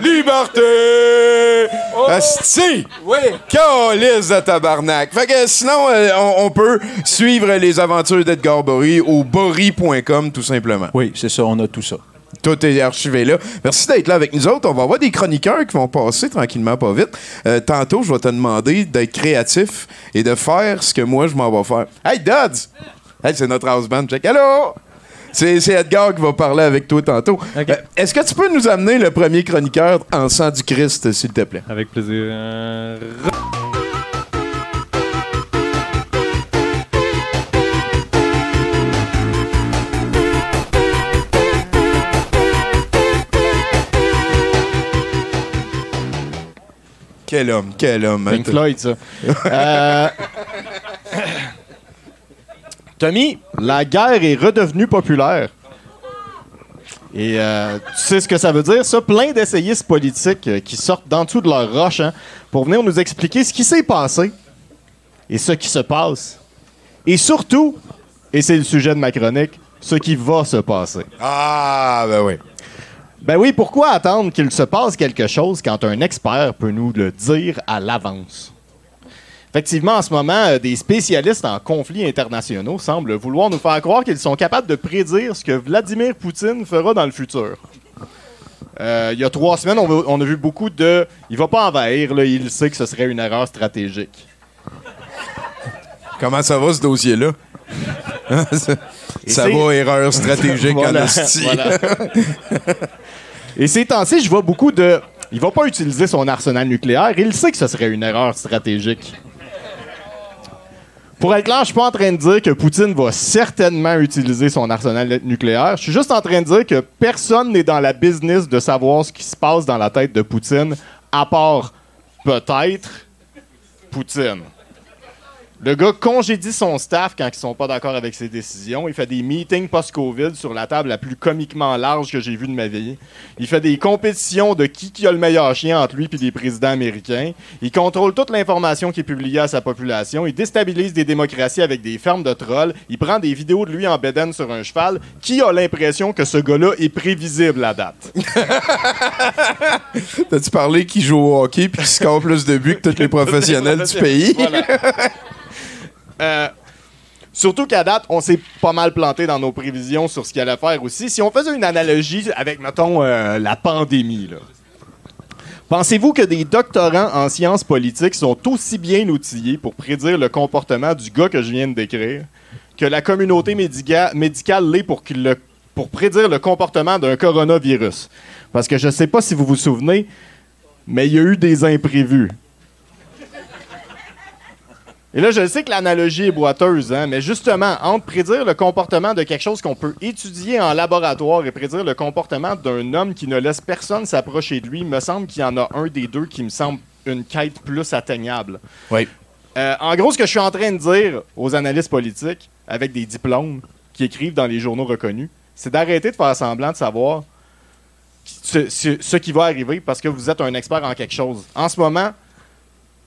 Liberté! Asti! Oui. Calice de tabarnak. Fait que sinon, euh, on, on peut suivre les aventures d'Edgar Bory au bory.com tout simplement. Oui, c'est ça, on a tout ça. Tout est archivé là. Merci d'être là avec nous autres. On va avoir des chroniqueurs qui vont passer tranquillement, pas vite. Euh, tantôt, je vais te demander d'être créatif et de faire ce que moi, je m'en vais faire. Hey, Duds! Hey, c'est notre house band. Check. Allô? C'est c'est Edgar qui va parler avec toi tantôt. Euh, Est-ce que tu peux nous amener le premier chroniqueur en sang du Christ, s'il te plaît? Avec plaisir. Euh, Quel homme, quel homme. Pink Floyd, ça. Euh, Tommy, la guerre est redevenue populaire. Et euh, tu sais ce que ça veut dire, ça? Plein d'essayistes politiques euh, qui sortent d'en dessous de leur roche hein, pour venir nous expliquer ce qui s'est passé et ce qui se passe. Et surtout, et c'est le sujet de ma chronique, ce qui va se passer. Ah, ben oui. Ben oui, pourquoi attendre qu'il se passe quelque chose quand un expert peut nous le dire à l'avance? Effectivement, en ce moment, euh, des spécialistes en conflits internationaux semblent vouloir nous faire croire qu'ils sont capables de prédire ce que Vladimir Poutine fera dans le futur. Euh, il y a trois semaines, on, a vu beaucoup de « il va pas envahir, il sait que ce serait une erreur stratégique Comment ça va, ce dossier-là? ça va, erreur stratégique en Voilà, hostie. voilà. Et ces temps-ci, je vois beaucoup de Il va pas utiliser son arsenal nucléaire. Il sait que ce serait une erreur stratégique. Pour être clair, je suis pas en train de dire que Poutine va certainement utiliser son arsenal nucléaire. Je suis juste en train de dire que personne n'est dans la business de savoir ce qui se passe dans la tête de Poutine, à part peut-être Poutine. Le gars congédie son staff quand ils sont pas d'accord avec ses décisions. Il fait des meetings post-Covid sur la table la plus comiquement large que j'ai vue de ma vie. Il fait des compétitions de qui, qui a le meilleur chien entre lui et les présidents américains. Il contrôle toute l'information qui est publiée à sa population. Il déstabilise des démocraties avec des fermes de trolls. Il prend des vidéos de lui en bédaine sur un cheval. Qui a l'impression que ce gars-là est prévisible à date? T'as-tu parlé qui joue au hockey puis qui score plus de buts que tous les professionnels du pays? Voilà. Euh, surtout qu'à date, on s'est pas mal planté dans nos prévisions sur ce qu'il allait faire aussi. Si on faisait une analogie avec, mettons, euh, la pandémie. Pensez-vous que des doctorants en sciences politiques sont aussi bien outillés pour prédire le comportement du gars que je viens de décrire que la communauté médica- médicale l'est pour, prédire le comportement d'un coronavirus? Parce que je sais pas si vous vous souvenez, mais il y a eu des imprévus. Et là, je sais que l'analogie est boiteuse, hein, mais justement, entre prédire le comportement de quelque chose qu'on peut étudier en laboratoire et prédire le comportement d'un homme qui ne laisse personne s'approcher de lui, me semble qu'il y en a un des deux qui me semble une quête plus atteignable. Oui. Euh, en gros, ce que je suis en train de dire aux analystes politiques avec des diplômes qui écrivent dans les journaux reconnus, c'est d'arrêter de faire semblant de savoir ce, ce- ce qui va arriver parce que vous êtes un expert en quelque chose. En ce moment,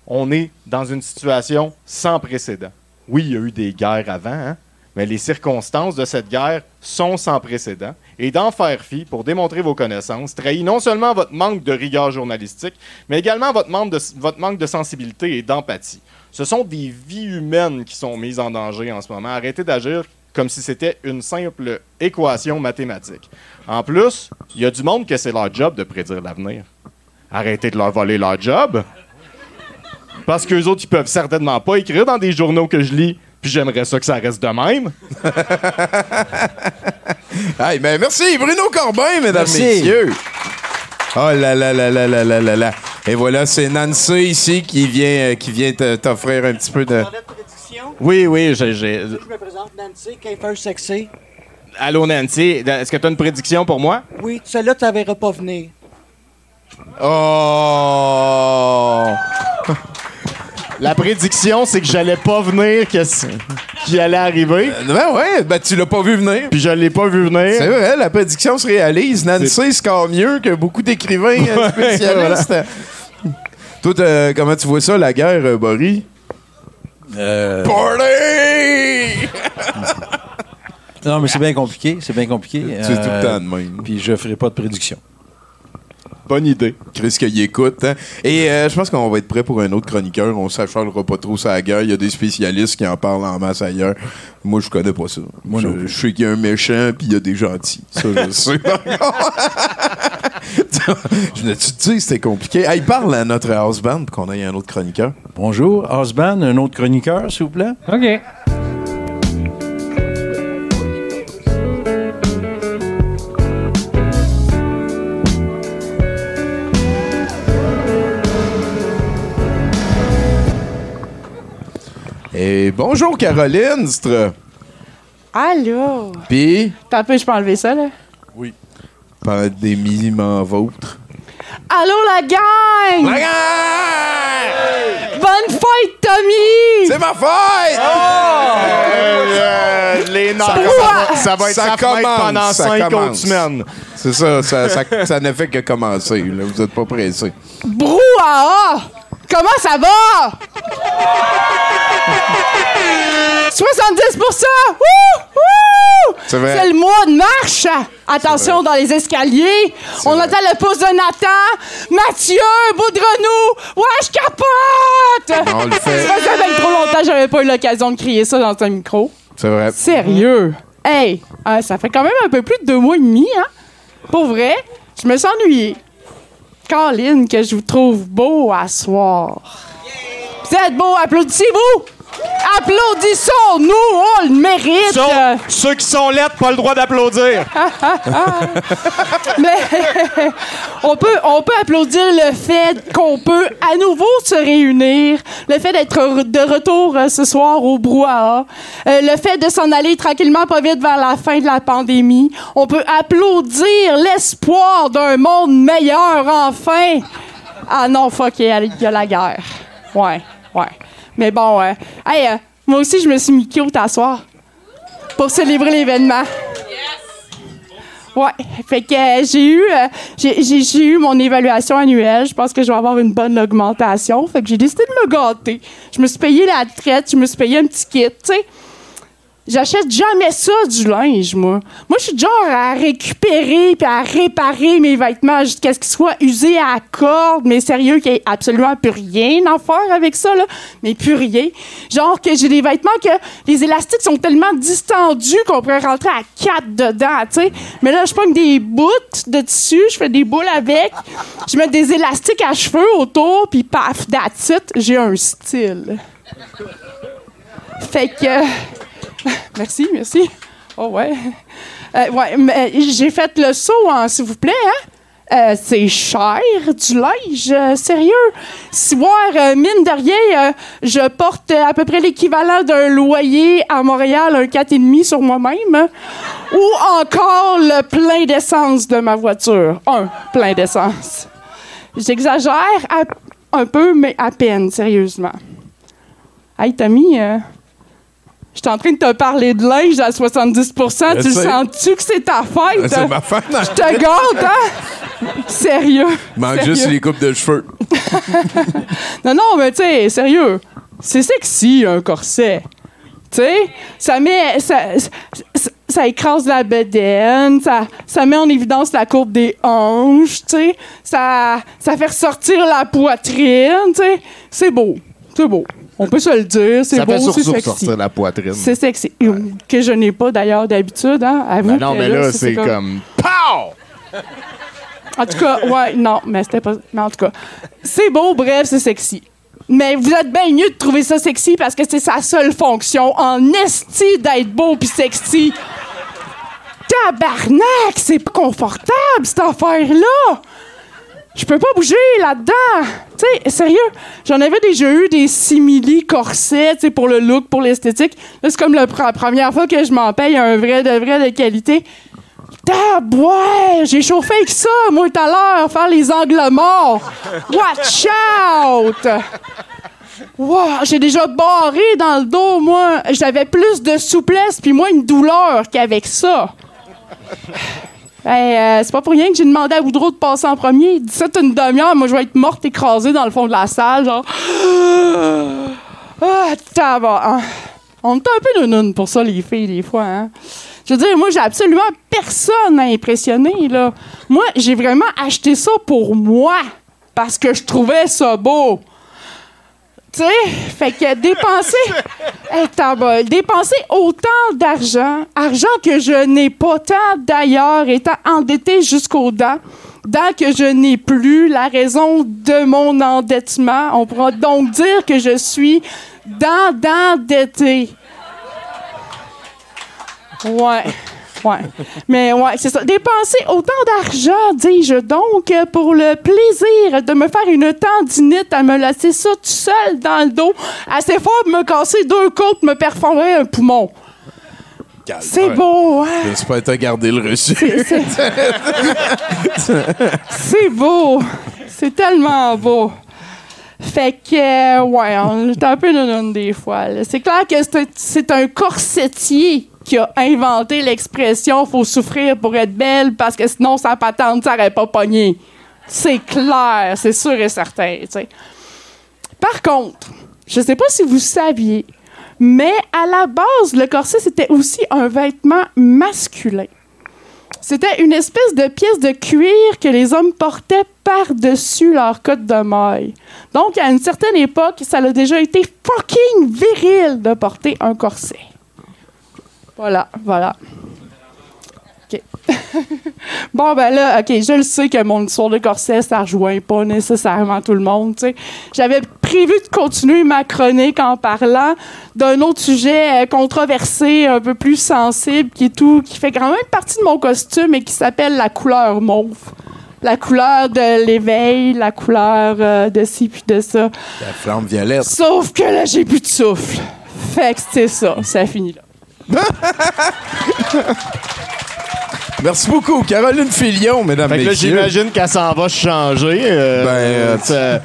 on est dans une situation sans précédent. Oui, il y a eu des guerres avant, hein, mais les circonstances de cette guerre sont sans précédent. Et d'en faire fi pour démontrer vos connaissances trahit non seulement votre manque de rigueur journalistique, mais également votre manque de, sensibilité et d'empathie. Ce sont des vies humaines qui sont mises en danger en ce moment. Arrêtez d'agir comme si c'était une simple équation mathématique. En plus, il y a du monde que c'est leur job de prédire l'avenir. Arrêtez de leur voler leur job. Parce qu'eux autres, ils peuvent certainement pas écrire dans des journaux que je lis. Puis j'aimerais ça que ça reste de même. hey, merci, Bruno Corbin, mesdames, et messieurs. Oh là là là là là là là là. Et voilà, c'est Nancy ici qui vient, euh, qui vient t'offrir un petit peu de. Oui, oui, j'ai. Je me présente Nancy, Sexy. Allô, Nancy, est-ce que tu as une prédiction pour moi? Oui, celle-là, tu verras pas venir. Oh! La prédiction, c'est que j'allais pas venir, qu'est-ce qui allait arriver, Ben ouais, ben tu l'as pas vu venir. puis je l'ai pas vu venir. C'est vrai, la prédiction se réalise. Nancy score mieux que beaucoup d'écrivains euh, spécialistes. Toi, comment tu vois ça, la guerre, euh, Boris? Euh, Party! non, mais c'est bien compliqué. C'est bien compliqué. C'est tout Euh, le temps de même. Puis je ferai pas de prédiction. Bonne idée. Chris qu'il écoute. hein. Et euh, je pense qu'on va être prêt pour un autre chroniqueur. On s'acharnera pas trop sur la guerre. Il y a des spécialistes qui en parlent en masse ailleurs. Moi, je connais pas ça. Moi je, non plus. je sais qu'il y a un méchant puis il y a des gentils. Ça, je sais. je ne tu te dis c'était compliqué. Hey, parle à notre house band qu'on ait un autre chroniqueur. Bonjour, Osban, un autre chroniqueur, s'il vous plaît. OK. Et bonjour Caroline. Stre. Allô? Puis, T'as un peu, je peux enlever ça, là? pandémie vôtre. Allô, la gang! La gang! Bonne fête, Tommy! C'est ma fête! Euh, les notes, Ça- ça, va, ça va être ça sa commence, pendant ça cinq commence. autres semaines. C'est ça, ça, ça, ça ne fait que commencer. Là. Vous êtes pas pressés. Brouhaha! Comment ça va? 70 Wouh! Wouh! C'est vrai. C'est le mois de marche! Attention dans les escaliers! On vrai. entend le pouce de Nathan! Mathieu! Boudrenou! Ouais, je capote! On le fait. Ça bien trop longtemps que j'avais pas eu l'occasion de crier ça dans un micro. C'est vrai. Sérieux? Hey, euh, ça fait quand même un peu plus de deux mois et demi, hein? Pour vrai, je me suis ennuyée. Caroline, que je vous trouve beau à soir. Vous êtes beau, applaudissez-vous! Applaudissons-nous, on le mérite. Ceux qui sont lettres, pas le droit d'applaudir. Mais on peut, on peut applaudir le fait qu'on peut à nouveau se réunir, le fait d'être re- de retour euh, ce soir au brouhaha, euh, le fait de s'en aller tranquillement pas vite vers la fin de la pandémie. On peut applaudir l'espoir d'un monde meilleur enfin. Ah non, fuck, il y a la guerre. Ouais, ouais. Mais bon, euh, hey, euh, moi aussi, je me suis mis cute à soir pour célébrer l'événement. Ouais, fait que euh, j'ai eu, euh, j'ai, eu mon évaluation annuelle. Je pense que je vais avoir une bonne augmentation. Fait que j'ai décidé de me gâter. Je me suis payé la traite, je me suis payé un petit kit, tu sais. J'achète jamais ça du linge, moi. Moi, je suis genre à récupérer puis à réparer mes vêtements jusqu'à ce qu'ils soient usés à la corde. Mais sérieux, qu'il n'y ait absolument plus rien à faire avec ça, là. Mais plus rien. Genre que j'ai des vêtements que les élastiques sont tellement distendus qu'on pourrait rentrer à quatre dedans, tu sais. Mais là, je prends des bouts de tissu, je fais des boules avec. Je mets des élastiques à cheveux autour, puis paf, that's j'ai un style. Fait que... Merci, merci. Oh ouais. Euh, ouais, mais j'ai fait le saut, s'il vous plaît, hein? Euh, c'est cher, du linge, euh, sérieux. Si voir, euh, mine de rien, euh, je porte à peu près l'équivalent d'un loyer à Montréal, un 4,5 sur moi-même. Ou encore le plein d'essence de ma voiture. Un plein d'essence. J'exagère un peu, mais à peine, sérieusement. Hey, Tommy, euh, je suis en train de te parler de linge à 70% Tu sais. le sens-tu que c'est ta fête? C'est ma fête. Je te gâte, hein? Sérieux. Manque Sérieux. juste les coupes de cheveux. Non, non, mais tu sais, sérieux. C'est sexy, un corset. Tu sais, ça met. Ça, ça, ça écrase la bedaine, ça, ça met en évidence la courbe des hanches, tu sais. Ça, ça fait ressortir la poitrine, tu sais. C'est beau. C'est beau. On peut se le dire, c'est beau, c'est surtout sexy. sortir la poitrine. C'est sexy. Que je n'ai pas d'ailleurs d'habitude, hein. Avoue Ben non, que mais là, c'est comme. Pow! En tout cas, ouais, non, mais c'était pas. Mais en tout cas, c'est beau, bref, c'est sexy. Mais vous êtes bien mieux de trouver ça sexy parce que c'est sa seule fonction en esti d'être beau puis sexy. Tabarnak, c'est pas confortable cette affaire-là. Je peux pas bouger là-dedans. Tu sais, sérieux, j'en avais déjà eu des simili corsets, tu sais, pour le look, pour l'esthétique. Là, c'est comme la pr- première fois que je m'en paye un vrai de vrai de qualité. Tabouais, j'ai chauffé avec ça, moi, tout à l'heure, faire les angles morts. Watch out! Wow, j'ai déjà barré dans le dos, moi. J'avais plus de souplesse puis moins une douleur qu'avec ça. Hey, euh, c'est pas pour rien que j'ai demandé à Boudreau de passer en premier. Il dit ça une demi-heure, moi je vais être morte écrasée dans le fond de la salle, genre. Ah, tabac, hein. On est un peu nounoun pour ça, les filles, des fois, hein. Je veux dire, moi, j'ai absolument personne à impressionner, là. Moi, j'ai vraiment acheté ça pour moi, parce que je trouvais ça beau. Tu sais, fait que dépenser, Hey, dépenser autant d'argent, argent que je n'ai pas tant d'ailleurs, étant endetté jusqu'aux dents, dents que je n'ai plus, la raison de mon endettement, on pourra donc dire que je suis dans d'endetté. Ouais. Ouais. Mais ouais, c'est ça. Dépenser autant d'argent, dis-je donc, pour le plaisir de me faire une tendinite à me laisser ça tout seul dans le dos, assez fort pour me casser deux côtes, me perforer un poumon. C'est Ouais. beau, hein? J'espère t'as gardé le reçu. C'est beau. C'est tellement beau. Fait que, euh, ouais, on est un peu nounoun des fois. C'est clair que c'est un corsetier qui a inventé l'expression « faut souffrir pour être belle » parce que sinon, sa patente, ça aurait pas pogné. C'est clair, c'est sûr et certain. Par contre, je sais pas si vous saviez, mais à la base, le corset, c'était aussi un vêtement masculin. C'était une espèce de pièce de cuir que les hommes portaient par-dessus leur cotte de maille. Donc, à une certaine époque, ça a déjà été fucking viril de porter un corset. Voilà, voilà. OK. Bon, ben là, OK, je le sais que mon histoire de corset, ça rejoint pas nécessairement tout le monde, tu sais. J'avais prévu de continuer ma chronique en parlant d'un autre sujet euh, controversé, un peu plus sensible, qui est tout, qui fait quand même partie de mon costume et qui s'appelle la couleur mauve. La couleur de l'éveil, la couleur euh, de ci puis de ça. La flamme violette. Sauf que là, j'ai plus de souffle. Fait que c'est ça, ça finit là. Merci beaucoup, Caroline Filion, mesdames là, messieurs. j'imagine qu'elle s'en va changer. euh, Ben, euh,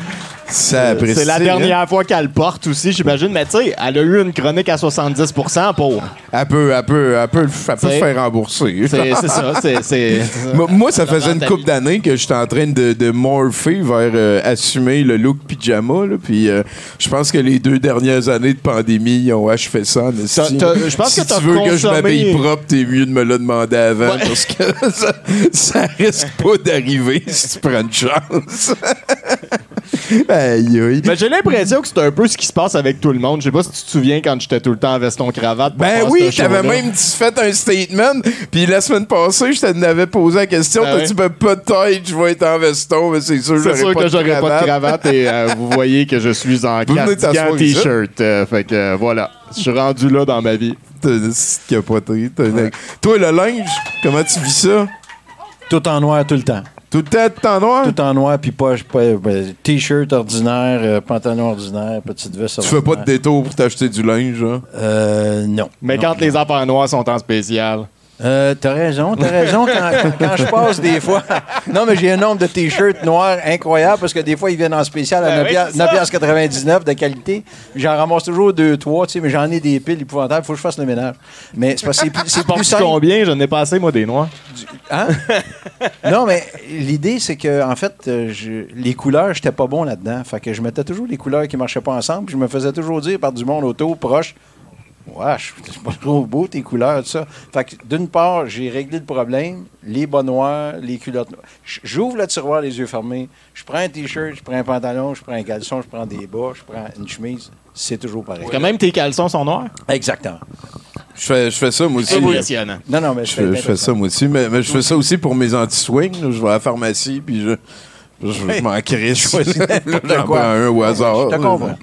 Ça c'est la hein. dernière fois qu'elle porte aussi, j'imagine. Mais tu sais, elle a eu une chronique à 70% pour. Elle peut, elle peut, elle peut, elle peut se faire rembourser. C'est ça. c'est- Moi, ça faisait une couple d'années que j'étais en train de, de morpher vers euh, assumer le look pyjama. Là, puis euh, je pense que les deux dernières années de pandémie, ils ont achevé ça. je pense si que tu veux que je m'habille propre, t'es mieux de me le demander avant Ouais. parce que ça, ça risque pas d'arriver si tu prends une chance. aïe, aïe. Mais j'ai l'impression que c'est un peu ce qui se passe avec tout le monde. Je sais pas si tu te souviens quand j'étais tout le temps en veston cravate. Ben oui, t'avais même dit- fait un statement. Puis la semaine passée, je t'avais posé la question. Ah T'as ouais? dit, ben, peut-être je vais être en veston, mais c'est sûr, sûr que j'aurais pas de cravate. et euh, vous voyez que je suis en cardigan t-shirt. euh, fait que euh, voilà, je suis rendu là dans ma vie. T'as une- Toi, le linge, comment tu vis ça? Tout en noir tout le temps. Tout le temps, tout en noir? Tout en noir, puis pas, pas- ben, t-shirt ordinaire, euh, pantalon ordinaire, petite veste Tu fais pas de détour pour t'acheter du linge, hein? Euh, non. Mais Non, quand non. les affaires noires sont en spécial. Euh, t'as raison, t'as raison quand, quand je passe des fois. Non, mais j'ai un nombre de t-shirts noirs incroyable parce que des fois, ils viennent en spécial à Ben oui, 9 c'est ça. 9,99 de qualité. J'en ramasse toujours deux, trois, tu sais, mais j'en ai des piles épouvantables. Faut que je fasse le ménage. Mais c'est parce que c'est plus, simple. combien? Je n'ai pas assez, moi, des noirs. Hein? non, mais l'idée, c'est que en fait, euh, je- les couleurs, j'étais pas bon là-dedans. Fait que je mettais toujours les couleurs qui marchaient pas ensemble. puis Je me faisais toujours dire par du monde autour, proche, Wesh, c'est pas trop beau tes couleurs, tout ça. Fait que d'une part, j'ai réglé le problème, les bas noirs, les culottes noires. J'ouvre le tiroir les yeux fermés, je prends un t-shirt, je prends un pantalon, je prends un caleçon, je prends des bas, je prends une chemise. C'est toujours pareil. Quand même, tes caleçons sont noirs? Exactement. Je fais, je fais ça, moi aussi. Impressionnant. Non, non, mais Je fais, je fais ça, moi aussi. Mais, mais je fais ça aussi pour mes anti-swing. Je vais à la pharmacie, puis je, je, je m'en crisse. choisis quoi. prends un au hasard. Je te comprends.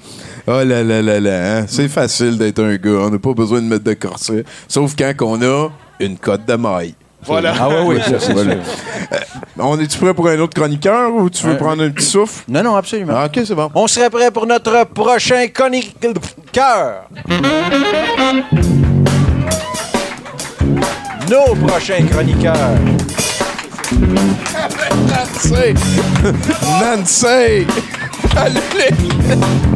Oh là là là là. hein. C'est facile d'être un gars. On n'a pas besoin de mettre de corset. Sauf quand on a une cote de maille. Voilà. Ah oui, oui, ça, c'est Voilà. sûr. Euh, on est-tu prêt pour un autre chroniqueur ou tu veux Euh, prendre un petit souffle? Non, non, absolument. Ah, ok, c'est bon. On serait prêt pour notre prochain chroniqueur. Nos prochains chroniqueurs. Nancy! Nancy! Allez!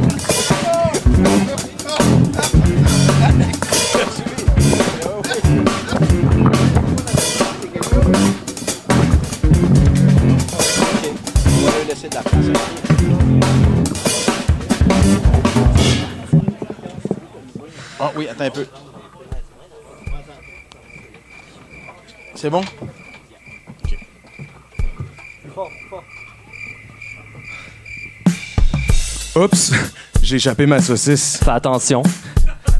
Oui, attends un peu. C'est bon? Oups, j'ai échappé ma saucisse. Fais attention.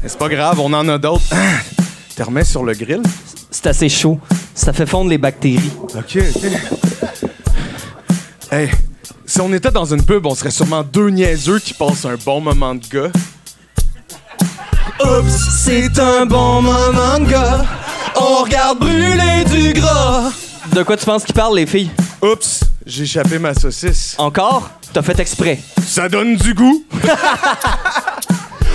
C'est pas grave, on en a d'autres. Ah, Te remets sur le grill? C'est assez chaud. Ça fait fondre les bactéries. Ok, ok. Hey, si on était dans une pub, on serait sûrement deux niaiseux qui passent un bon moment de gars. Oups, c'est un bon moment de gars. On regarde brûler du gras. De quoi tu penses qu'ils parlent, les filles? Oups, j'ai échappé ma saucisse. Encore? T'as fait exprès. Ça donne du goût.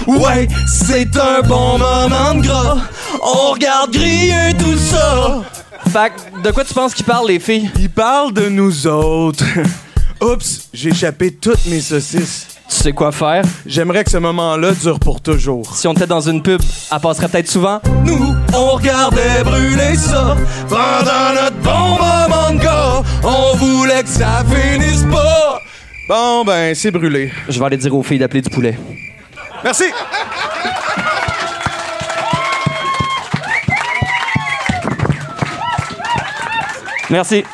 Ouais, c'est un bon moment de gras. On regarde griller tout ça. Fait que, de quoi tu penses qu'ils parlent, les filles? Ils parlent de nous autres. Oups, j'ai échappé toutes mes saucisses. Tu sais quoi faire? J'aimerais que ce moment-là dure pour toujours. Si on était dans une pub, elle passerait peut-être souvent. Nous, on regardait brûler ça. Pendant notre bon moment de gars, on voulait que ça finisse pas. Bon, ben, c'est brûlé. Je vais aller dire aux filles d'appeler du poulet. Merci. Merci.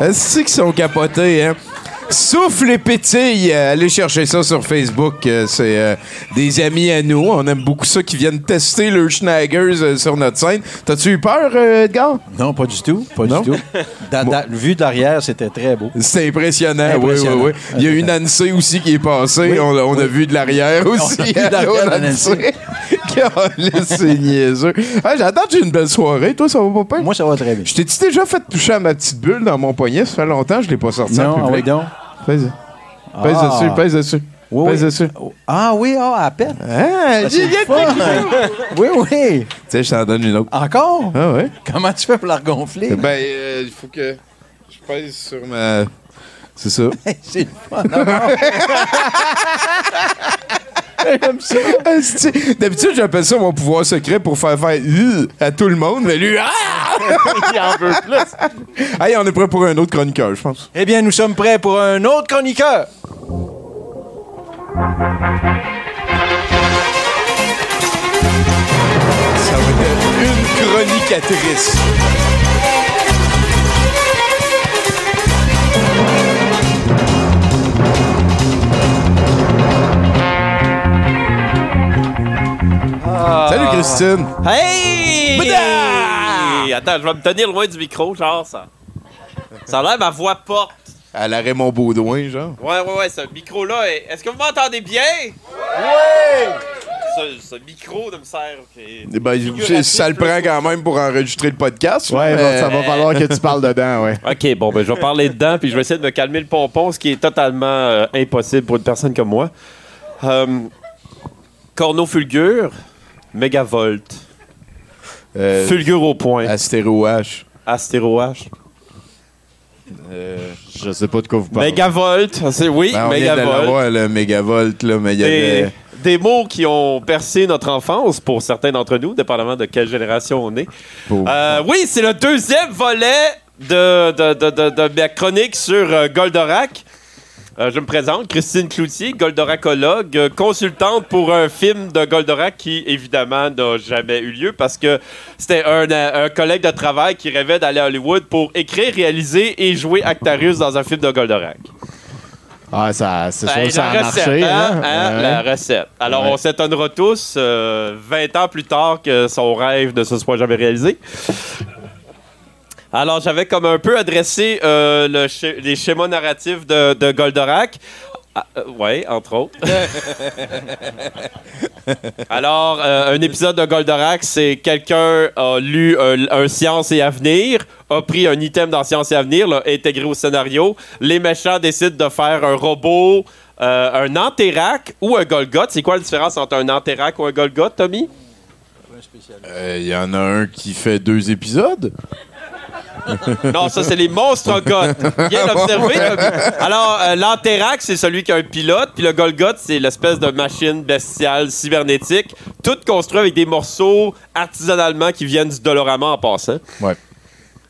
Est-ce qu'ils sont capotés, hein? Souffle et pétille. Allez chercher ça sur Facebook. Euh, c'est euh, des amis à nous. On aime beaucoup ça qui viennent tester le Schnaggers euh, sur notre scène. T'as-tu eu peur, Edgar? Non, pas du tout. Pas Non? du tout. Da- da- vu d'arrière, c'était très beau. C'est impressionnant, oui, oui, oui. Il y a une Nancy aussi qui est passée. Oui. on, a vu de l'arrière On a aussi. vu c'est niaiseux. Ah, J'attends que j'ai une belle soirée. Toi, ça va pas pire? Moi, ça va très bien. Je t'ai-tu déjà fait toucher à ma petite bulle dans mon poignet? Ça fait longtemps que je l'ai pas sorti en Non, ah oui, public. donc. Pèse, pèse Ah. dessus, pèse dessus. Oui, Pèse oui. dessus. Ah oui, ah, à peine. Ah, j'ai le fun. Oui, oui. Tiens, je t'en donne une autre. Encore? Ah ouais? Comment tu fais pour la regonfler? Ben, euh, il faut que je pèse sur ma... C'est ça. c'est le fun. J'aime ça. D'habitude, j'appelle ça mon pouvoir secret pour faire faire à tout le monde, mais lui, ah! Il en veut plus. Hey, on est prêt pour un autre chroniqueur, je pense. Eh bien, nous sommes prêts pour un autre chroniqueur. Ça va être une chronicatrice. Salut, Christine. Hey! Bada! Attends, je vais me tenir loin du micro, genre ça. Ça a l'air ma voix porte. À la Raymond Baudouin, genre. Ouais, ouais, ouais, ce micro-là, est- est-ce que vous m'entendez bien? Oui! Ce, ce micro de me sert. ok. Eh Ben, ça le prend quand même pour enregistrer le podcast. Ouais, mais- bon, ça va falloir que tu parles dedans, ouais. Ok, bon, ben je vais parler dedans, puis je vais essayer de me calmer le pompon, ce qui est totalement euh, impossible pour une personne comme moi. Euh, Corno Fulgure, Mégavolt, Euh, Fulgure au point, Astéro H. Astéro H. Je sais pas de quoi vous parlez. Mégavolt, c'est oui, Ben, on Mégavolt. le mégavolt, là, mais il y Des, avait... des mots qui ont percé notre enfance pour certains d'entre nous, dépendamment de quelle génération on est. Euh, oui, c'est le deuxième volet de, de, de, de- de ma chronique sur euh, Goldorak. Euh, je me présente, Christine Cloutier, Goldoracologue, euh, consultante pour un film de Goldorak qui, évidemment, n'a jamais eu lieu parce que c'était un, euh, un collègue de travail qui rêvait d'aller à Hollywood pour écrire, réaliser et jouer Actarus dans un film de Goldorak. Ah, ça, c'est sûr Ben, que ça a la marché, recette, hein, hein? hein, Ouais. La recette. Alors, Ouais. on s'étonnera tous, euh, 20 ans plus tard, que son rêve ne se soit jamais réalisé. Alors, j'avais comme un peu adressé euh, le sch- les schémas narratifs de, de Goldorak. Ah, euh, ouais, entre autres. Alors, euh, un épisode de Goldorak, c'est quelqu'un a lu un, un Science et Avenir, a pris un item dans Science et Avenir, l'a intégré au scénario. Les méchants décident de faire un robot, euh, un Anterac ou un Golgoth. C'est quoi la différence entre un Anterac ou un Golgoth, Tommy? Euh, Il y en a un qui fait deux épisodes? Non, ça, c'est les monstres goths. Bien observé. Tommy. Alors, euh, l'Anterac, c'est celui qui a un pilote, puis le Golgoth, c'est l'espèce de machine bestiale cybernétique, toute construite avec des morceaux artisanalement qui viennent du Dolorama en passant. Ouais.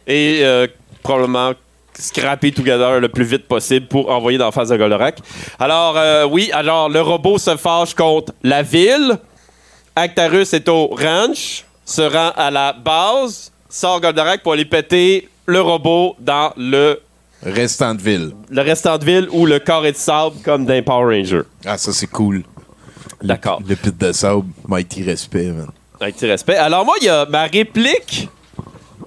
Et euh, probablement scraper together le plus vite possible pour envoyer dans la face de Goldorak. Alors, euh, oui, alors le robot se fâche contre la ville. Actarus est au ranch, se rend à la base, sort Goldorak pour aller péter le robot dans le, Restant de ville. le restant de ville ou le carré de sable comme dans Power Ranger. Ah, ça, c'est cool. D'accord. Le pit de sable, mighty respect, man. Petit respect. Alors moi, il y a ma réplique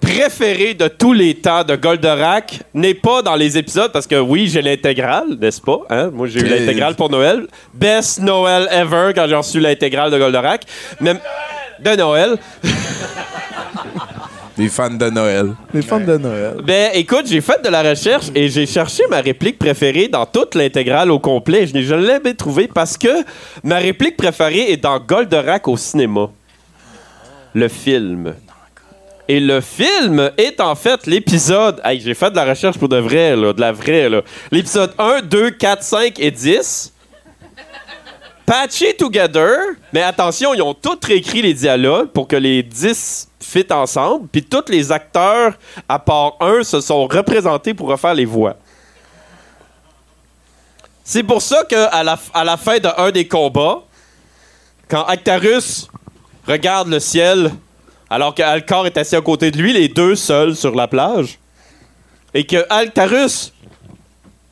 préférée de tous les temps de Goldorak n'est pas dans les épisodes parce que oui, j'ai l'intégrale, n'est-ce pas? Hein? Moi, j'ai eu l'intégrale pour Noël. Best Noël ever quand j'ai reçu l'intégrale de Goldorak. Mais de Noël. Des fans de Noël. Des fans de Noël. Ben, écoute, j'ai fait de la recherche et j'ai cherché ma réplique préférée dans toute l'intégrale au complet. Je n'ai jamais trouvé parce que ma réplique préférée est dans Goldorak au cinéma. Le film. Et le film est en fait l'épisode. Hey, j'ai fait de la recherche pour de vrai, là, de la vraie, là. L'épisode 1, 2, 4, 5 et 10. Patchy Together, mais attention, ils ont tous réécrit les dialogues pour que les 10 fit ensemble, puis tous les acteurs, à part un, se sont représentés pour refaire les voix. C'est pour ça qu'à la, à la fin d'un des combats, quand Actarus regarde le ciel, alors que Alcor est assis à côté de lui, les deux seuls sur la plage, et que Altarus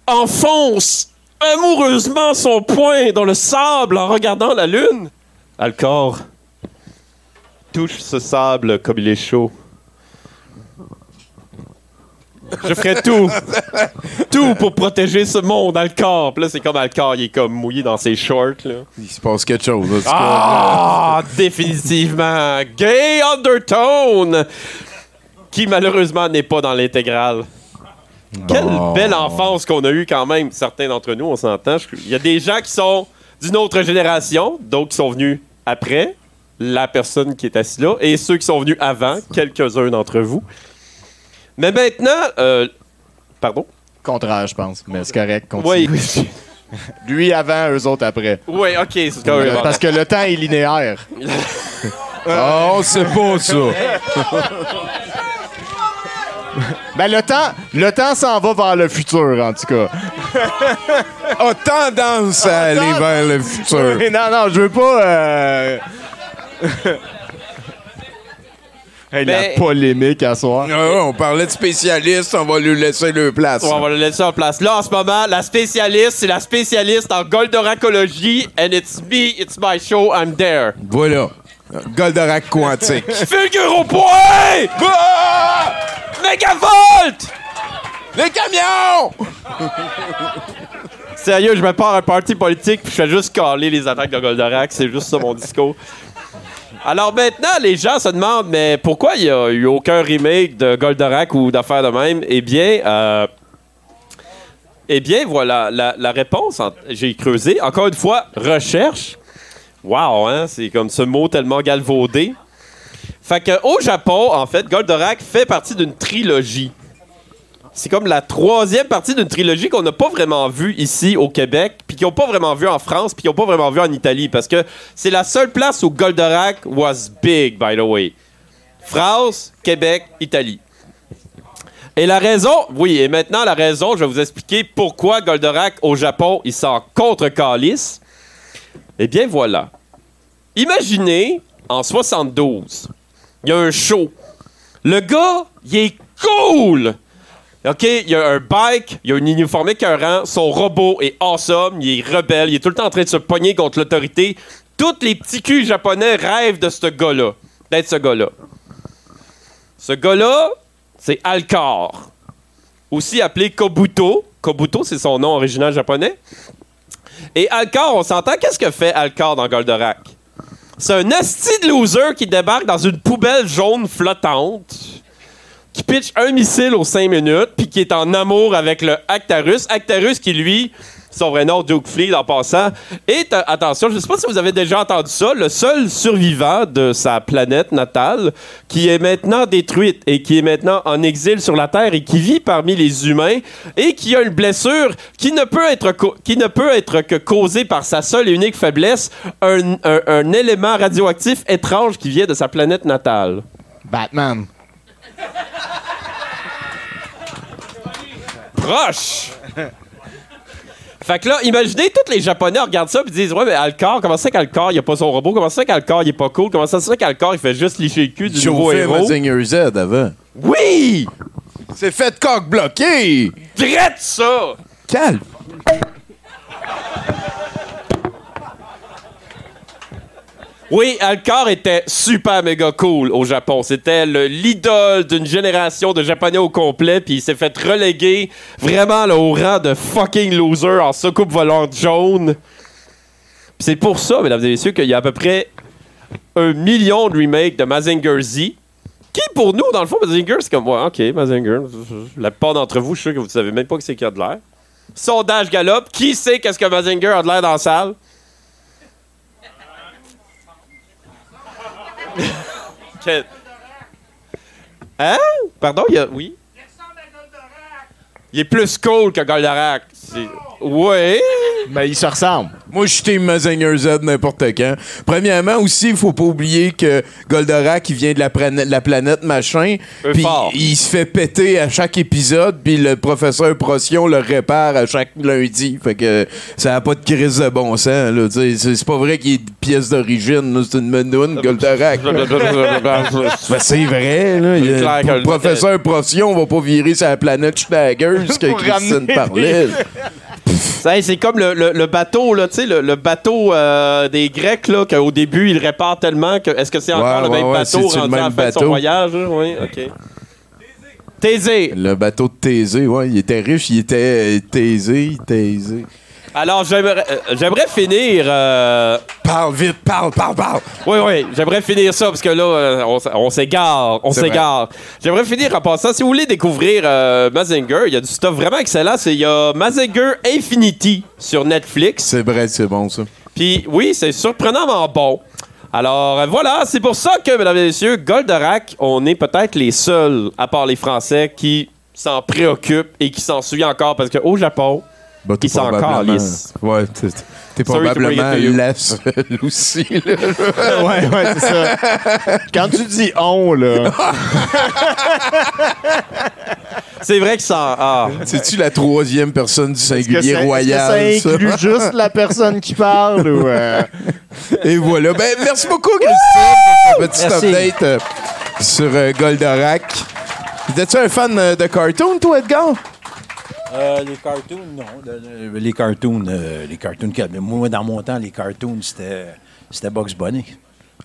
enfonce amoureusement son poing dans le sable en regardant la lune. Alcor touche ce sable comme il est chaud. Je ferai tout, tout pour protéger ce monde, Alcor. Puis là, c'est comme Alcor, il est comme mouillé dans ses shorts. Là. Il se passe quelque chose. Ah, définitivement. Gay Undertone, qui malheureusement n'est pas dans l'intégrale. Quelle belle enfance qu'on a eue quand même, certains d'entre nous, on s'entend. Il y a des gens qui sont d'une autre génération, d'autres qui sont venus après, la personne qui est assise là, et ceux qui sont venus avant, quelques-uns d'entre vous. Mais maintenant, euh, pardon? Contraire, je pense. Mais c'est correct. continue. Oui, Lui avant, eux autres après. oui, ok, c'est quand même. Parce que le temps est linéaire. On sait pas ça. Ben, le temps, le temps s'en va vers le futur, en tout cas. A tendance à aller vers le futur. Non, non, je veux pas. euh, Hey, Mais- La polémique à soir. Ah, on parlait de spécialistes, on va lui laisser le place. Ouais, on va le laisser en place. Là, en ce moment, la spécialiste, c'est la spécialiste en goldoracologie. And it's me, it's my show, I'm there. Voilà. Goldorak quantique. Fulgure au point! Ah! Mégavolt! Les camions! Sérieux, je me pars un parti politique puis je fais juste caler les attaques de Goldorak. C'est juste ça mon discours. Alors maintenant, les gens se demandent, mais pourquoi il n'y a eu aucun remake de Goldorak ou d'affaires de même? Eh bien, euh, eh voilà, la, réponse, j'ai creusé. Encore une fois, recherche. Wow, hein, c'est comme ce mot tellement galvaudé. Fait que au Japon, en fait, Goldorak fait partie d'une trilogie. C'est comme la troisième partie d'une trilogie qu'on n'a pas vraiment vue ici au Québec, puis qu'ils n'ont pas vraiment vu en France, puis qu'ils n'ont pas vraiment vu en Italie, parce que c'est la seule place où Goldorak was big, by the way. France, Québec, Italie. Et la raison, oui, et maintenant la raison, je vais vous expliquer pourquoi Goldorak au Japon, il s'en contre calice. Eh bien voilà. Imaginez, en 72, il y a un show. Le gars, il est cool! OK, il y a un bike, il y a un uniforme écœurant, son robot est awesome, il est rebelle, il est tout le temps en train de se pogner contre l'autorité. Tous les petits culs japonais rêvent de ce gars-là, d'être ce gars-là. Ce gars-là, c'est Alcor, aussi appelé Kobuto. Kobuto, c'est son nom original japonais. Et Alcor, on s'entend, qu'est-ce que fait Alcor dans Goldorak? C'est un asti de loser qui débarque dans une poubelle jaune flottante qui pitch un missile aux 5 minutes, puis qui est en amour avec le Actarus. Actarus qui, lui, son vrai nom, Duke Fleet, en passant, est, euh, attention, je ne sais pas si vous avez déjà entendu ça, le seul survivant de sa planète natale, qui est maintenant détruite et qui est maintenant en exil sur la Terre et qui vit parmi les humains et qui a une blessure qui ne peut être, qui ne peut être que causée par sa seule et unique faiblesse, un- un élément radioactif étrange qui vient de sa planète natale. Batman. Proche. Fait que là, imaginez, tous les Japonais regardent ça et disent Ouais, mais Alcor, comment ça qu'Alcor, il a pas son robot? Comment ça qu'Alcor, il est pas cool? Comment ça qu'Alcor, il fait juste licher le cul du nouveau héros? Z avant. Oui C'est fait coq bloqué! Drette ça Calme! Oui, Alcor était super méga cool au Japon. C'était le- l'idole d'une génération de Japonais au complet, puis il s'est fait reléguer vraiment au rang de fucking loser en soucoupe volante jaune. C'est pour ça, mesdames et messieurs, qu'il y a à peu près un million de remakes de Mazinger Z. Qui, pour nous, dans le fond, Mazinger, c'est comme, ouais, ok, Mazinger. La plupart d'entre vous, je suis sûr que vous ne savez même pas que c'est qu'il a de l'air. Sondage galope. Qui sait qu'est-ce que Mazinger a de l'air dans la salle? Que- Hein? Pardon, il a... Oui? Il est plus cool que Goldorak. C'est- Ouais. Mais ils se ressemblent. Moi, je suis Team Mazinger Z n'importe quand. Premièrement, aussi, il faut pas oublier que Goldorak, il vient de la, planète- la planète machin. Puis il se fait péter à chaque épisode, puis le professeur Procyon le répare à chaque lundi. Fait que ça a pas de crise de bon sens. C'est pas vrai qu'il y ait de pièces d'origine. C'est une menoune, Goldorak. Ben, c'est vrai, là. Il a- le professeur Procyon va pas virer sa planète Schnaggers que Christine parlait. Hey, c'est comme le, le- le bateau, là, tu sais, le, le bateau euh, des Grecs, là, qu'au début, ils réparent tellement que. Est-ce que c'est encore Ouais, le ouais, même ouais, bateau rendu à la même fin de son voyage? là? Oui, OK. Thésée. Le bateau de Thésée, ouais, il était riche, il était euh, Thésée, Thésée. Alors, j'aimerais euh, j'aimerais finir. euh, Parle vite, parle, parle, parle. Oui, oui, j'aimerais finir ça parce que là, euh, on, s'égare, on s'égare. J'aimerais finir en passant. Si vous voulez découvrir euh, Mazinger, il y a du stuff vraiment excellent. C'est- Il y a Mazinger Infinity sur Netflix. C'est vrai, c'est bon, ça. Puis oui, c'est surprenamment bon. Alors voilà, c'est pour ça que, mesdames et messieurs, Goldorak, on est peut-être les seuls, à part les Français, qui s'en préoccupent et qui s'en souviennent encore parce qu'au Japon, Bah, ils s'en calissent. Ouais, t'es, t'es probablement la seule aussi. là. ouais, ouais, c'est ça. Quand tu dis on, là. C'est vrai que ça. Ah. C'est-tu la troisième personne du Est-ce que singulier ça- royal? est-ce que ça inclut juste la personne qui parle ou. euh, Et voilà. Ben, merci beaucoup, Christine, pour ce petit Merci. update euh, sur euh, Goldorak. Étais-tu un fan euh, de cartoon, toi, Edgar? Euh, les cartoons, non. Le- le- les cartoons, euh, les cartoons. Moi, dans mon temps, les cartoons, c'était, Bugs Bunny.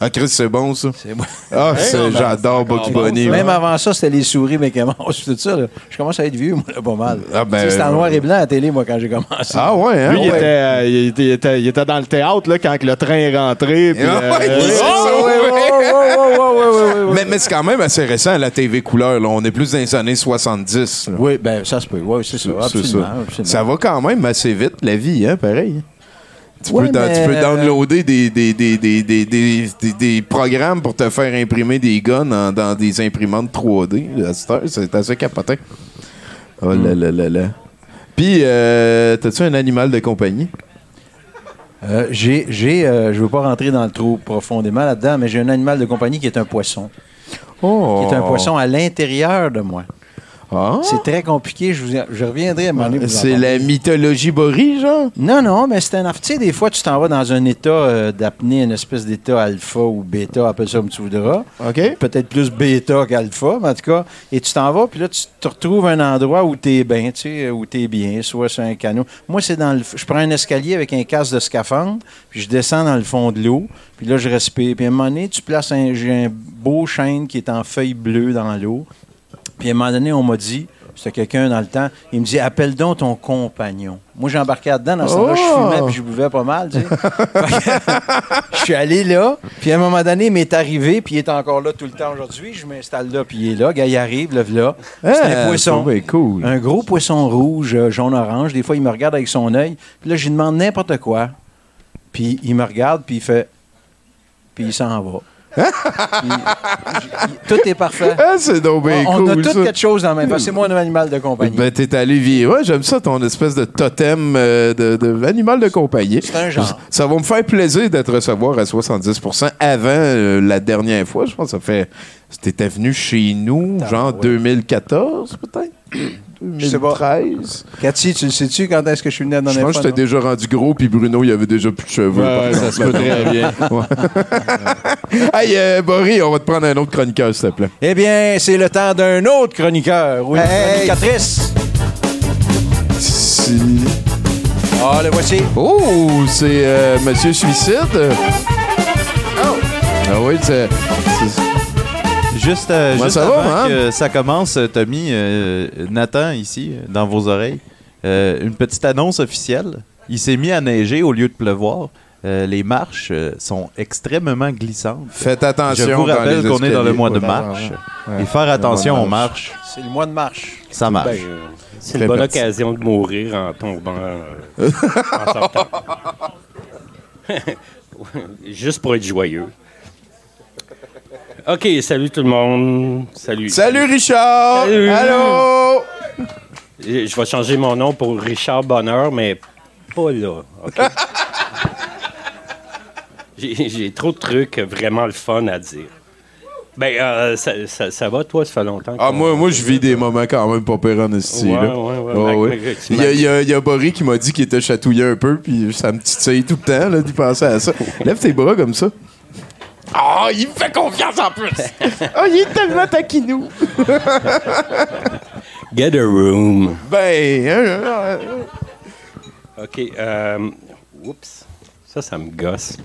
Ah, Chris, c'est bon, ça. C'est moi. Ah, Hey, mais j'adore Bugs encore Bunny. bon. Même avant ça, c'était les souris Mickey Mouse, tout ça. là. Je commence à être vieux, moi, là, pas mal. Ah, ben, Tu sais, c'était en noir et blanc à la télé, moi, quand j'ai commencé. Ah, ouais, hein? Lui, il, était, euh, il, était, il était- il était dans le théâtre là, quand le train est rentré. puis, Ah, ouais, c'est ça, ouais, ouais. ouais, ouais, ouais, ouais, ouais, ouais, ouais. Mais, mais c'est quand même assez récent, la TV couleur. Là. On est plus dans les années 70. là. Oui, ben ça se peut. Oui, c'est ça. C'est Absolument, ça. absolument. Ça va quand même assez vite, la vie, hein, pareil. Tu, Ouais, peux, dans- mais- tu peux downloader des, des, des, des, des, programmes pour te faire imprimer des guns en- dans des imprimantes 3D. à cette heure. C'est assez capoté. Oh là là là là. Puis, euh, t'as-tu un animal de compagnie? Euh, j'ai, j'ai, euh, je veux pas rentrer dans le trop profondément là-dedans, mais j'ai un animal de compagnie qui est un poisson. Oh! Qui est un poisson à l'intérieur de moi. Ah? C'est très compliqué. Je, vous, je reviendrai à un moment C'est la mythologie Boris, genre? Non, non, mais c'est un Tu sais, des fois, tu t'en vas dans un état euh, d'apnée, une espèce d'état alpha ou bêta, appelle ça comme tu voudras. OK. Peut-être plus bêta qu'alpha, mais en tout cas. Et tu t'en vas, puis là, tu te retrouves un endroit où tu es bien, tu sais, où tu es bien, soit sur un canot. Moi, c'est dans le. Je prends un escalier avec un casque de scaphandre, puis je descends dans le fond de l'eau, puis là, je respire. Puis à un moment donné, tu places un. J'ai un beau chêne qui est en feuilles bleues dans l'eau. Puis à un moment donné, on m'a dit, c'était quelqu'un dans le temps, il me dit appelle donc ton compagnon. Moi, j'embarquais là-dedans. Dans ce temps-là, je Oh! fumais puis je buvais pas mal. tu sais. Je suis allé là, puis à un moment donné, il m'est arrivé, puis il est encore là tout le temps aujourd'hui. Je m'installe là, puis il est là. Gars, il arrive, le là. C'est Ah, un poisson. c'est bien cool. Un gros poisson rouge, euh, jaune-orange. Des fois, il me regarde avec son œil. Puis là, je lui demande n'importe quoi. Puis il me regarde, puis il fait. Puis il s'en va. Tout est parfait. Ah, c'est donc bien on cool, a tout ça. quelque chose dans la même face. C'est moi un animal de compagnie. Ben, t'es allé vivre. Ouais, j'aime ça, ton espèce de totem euh, de, de animal de compagnie. C'est un genre. Ça va me faire plaisir de te recevoir à 70% avant euh, la dernière fois. Je pense que ça fait. T'étais venu chez nous, genre 2014, peut-être? Je sais pas. 2013. Cathy, tu le sais-tu quand est-ce que je suis venu la Je pense que j'étais déjà rendu gros, puis Bruno, il avait déjà plus de cheveux. Ouais, ça se peut très bien. Hey, euh, Boris, on va te prendre un autre chroniqueur, s'il te plaît. Eh bien, c'est le temps d'un autre chroniqueur ou une Hey! chronicatrice. Si- Ah, le voici. Oh, c'est euh, Monsieur Suicide. Oh! Ah oui, c'est. Juste, euh, juste ça avant man? que ça commence, euh, Tommy, euh, Nathan, ici, dans vos oreilles, euh, une petite annonce officielle. Il s'est mis à neiger au lieu de pleuvoir. Euh, les marches euh, sont extrêmement glissantes. Faites attention. Je vous rappelle qu'on est dans le mois de Ouais, marche. ouais. Et faire attention aux marches, C'est le mois de marche. ça marche. Ben, euh, c'est une bonne petit. occasion de mourir en tombant euh, en sortant. Juste pour être joyeux. OK, salut tout le monde. Salut. Salut Richard! Salut. Allô! Je vais changer mon nom pour Richard Bonheur, mais pas là. OK? J'ai trop de trucs vraiment le fun à dire. Ben, euh, ça, ça- ça va, toi? Ça fait longtemps Ah, moi, moi, je vis des moments quand même pas pire en esti, Ouais, ouais, ouais. Ouais, ouais. tu Il y a, il y a- il y a Boris qui m'a dit qu'il était chatouillé un peu, puis ça me titille tout le temps, là, d'y penser à ça. Lève tes bras comme ça. Ah, il me fait confiance en plus! Ah, il est tellement taquinou! Get a room. Ben, hein, hein, OK. Euh, oups. Ça, ça me gosse.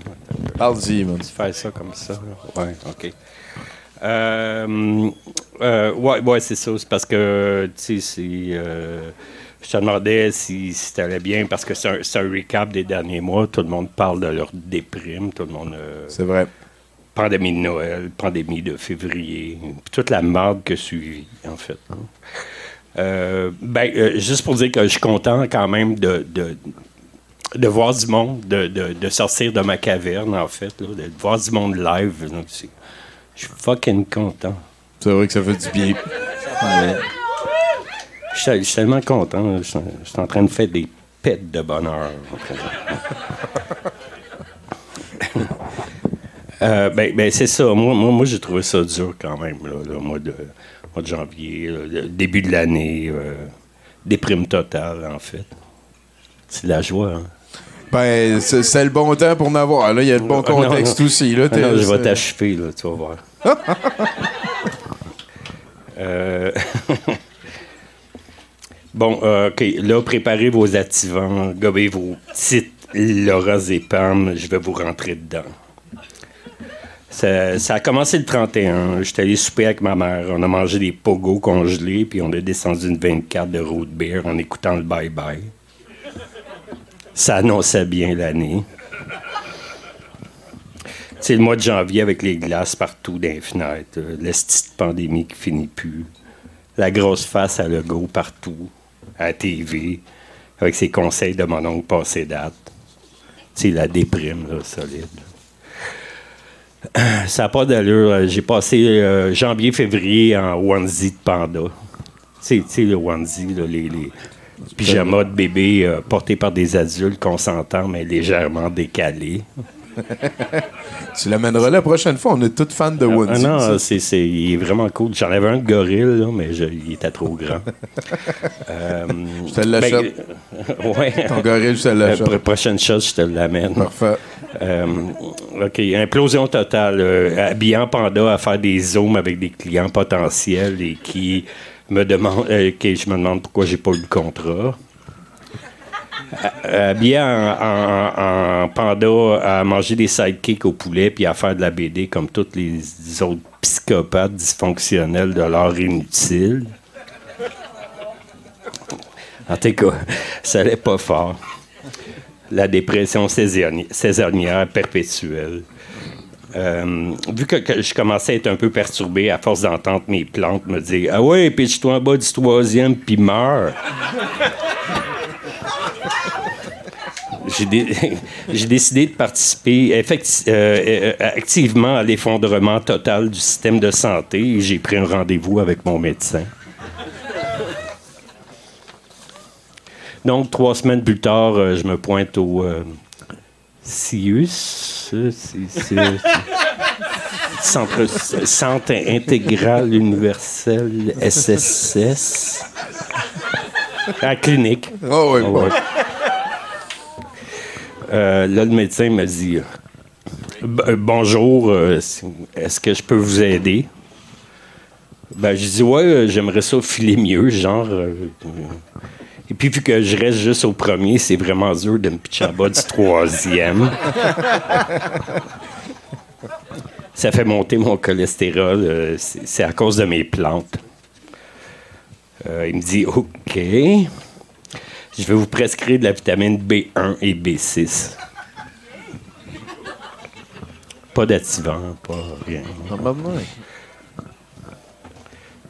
Parle-y, man. Tu fais ça comme ça. Ouais, OK. Euh, euh, ouais, ouais c'est ça. C'est parce que, tu sais, euh, je te demandais si, si t'allais bien, parce que c'est un, un recap des derniers mois. Tout le monde parle de leur déprime. Tout le monde. euh, C'est vrai. Pandémie de Noël, pandémie de février, toute la merde que suivit, en fait. hein. Euh, ben, euh, juste pour dire que je suis content quand même de, de, de voir du monde, de, de, de sortir de ma caverne, en fait, là, de voir du monde live. donc Je suis fucking content. C'est vrai que ça fait du bien. Je suis je suis tellement content. Je suis je suis en train de faire des pets de bonheur. Euh, ben, ben, c'est ça. Moi, moi, moi j'ai trouvé ça dur quand même, là, le mois de, mois de janvier, là, le début de l'année. euh, déprime totale, en fait. C'est de la joie, hein? Ben, c'est le bon temps pour en avoir. Là, il y a le bon non, contexte non. aussi. Là, Ah non, je vais t'achever, là, tu vas voir. Euh, bon, euh, OK. Là, préparez vos activants, gobez vos petites Laura Zépam. Je vais vous rentrer dedans. Ça, a commencé le 31. J'étais allé souper avec ma mère. On a mangé des pogos congelés, puis on a descendu une 24 de root beer en écoutant le bye-bye. Ça annonçait bien l'année. C'est le mois de janvier avec les glaces partout dans les fenêtres. euh, L'esti de pandémie qui finit plus. La grosse face à logo partout. À la TV. Avec ses conseils de mon oncle passé date. Sais, la déprime, là, solide. Ça n'a pas d'allure. J'ai passé euh, janvier, février en onesie de panda. Tu sais, le onesie, là, les, les pyjamas de bébé euh, portés par des adultes consentants, mais légèrement décalés. tu l'amèneras la prochaine fois. On est tous fans de Ah, Onesie. non, ça. c'est, c'est- il est vraiment cool. J'en avais un de gorille, là, mais je- il était trop grand. Euh, Je te l'achète. ben, ouais. Ton gorille, je te l'achète. La pro- prochaine chose, je te l'amène. Parfait. Euh, OK. Implosion totale. euh, habillant Panda à faire des zooms avec des clients potentiels et qui me demandent, euh, je me demande pourquoi j'ai pas eu le contrat. Habillé en panda à manger des sidekicks au poulet puis à faire de la BD comme tous les autres psychopathes dysfonctionnels de l'art inutile. En tout cas, ça allait pas fort. La dépression saisonnière perpétuelle. Euh, vu que, je commençais à être un peu perturbé à force d'entendre mes plantes me dire Ah ouais, pitche-toi en bas du troisième puis meurs. J'ai dé- j'ai décidé de participer euh, euh, activement à l'effondrement total du système de santé et j'ai pris un rendez-vous avec mon médecin. Donc, trois semaines plus tard, euh, je me pointe au euh, CIUS, euh, c'est- c'est- Centre, Centre intégral universel SSS. À la clinique. Oh oui, Ah bon. Euh, là, le médecin m'a dit euh, B- euh, Bonjour, euh, est-ce que je peux vous aider? Ben, je dis Ouais, euh, j'aimerais ça filer mieux, genre. euh, euh. Et puis, vu que je reste juste au premier, c'est vraiment dur de me pitcher bas du troisième. Ça fait monter mon cholestérol. euh, c'est à cause de mes plantes. Euh, il me dit OK. Je vais vous prescrire de la vitamine B1 et B6. Pas d'activant, pas rien.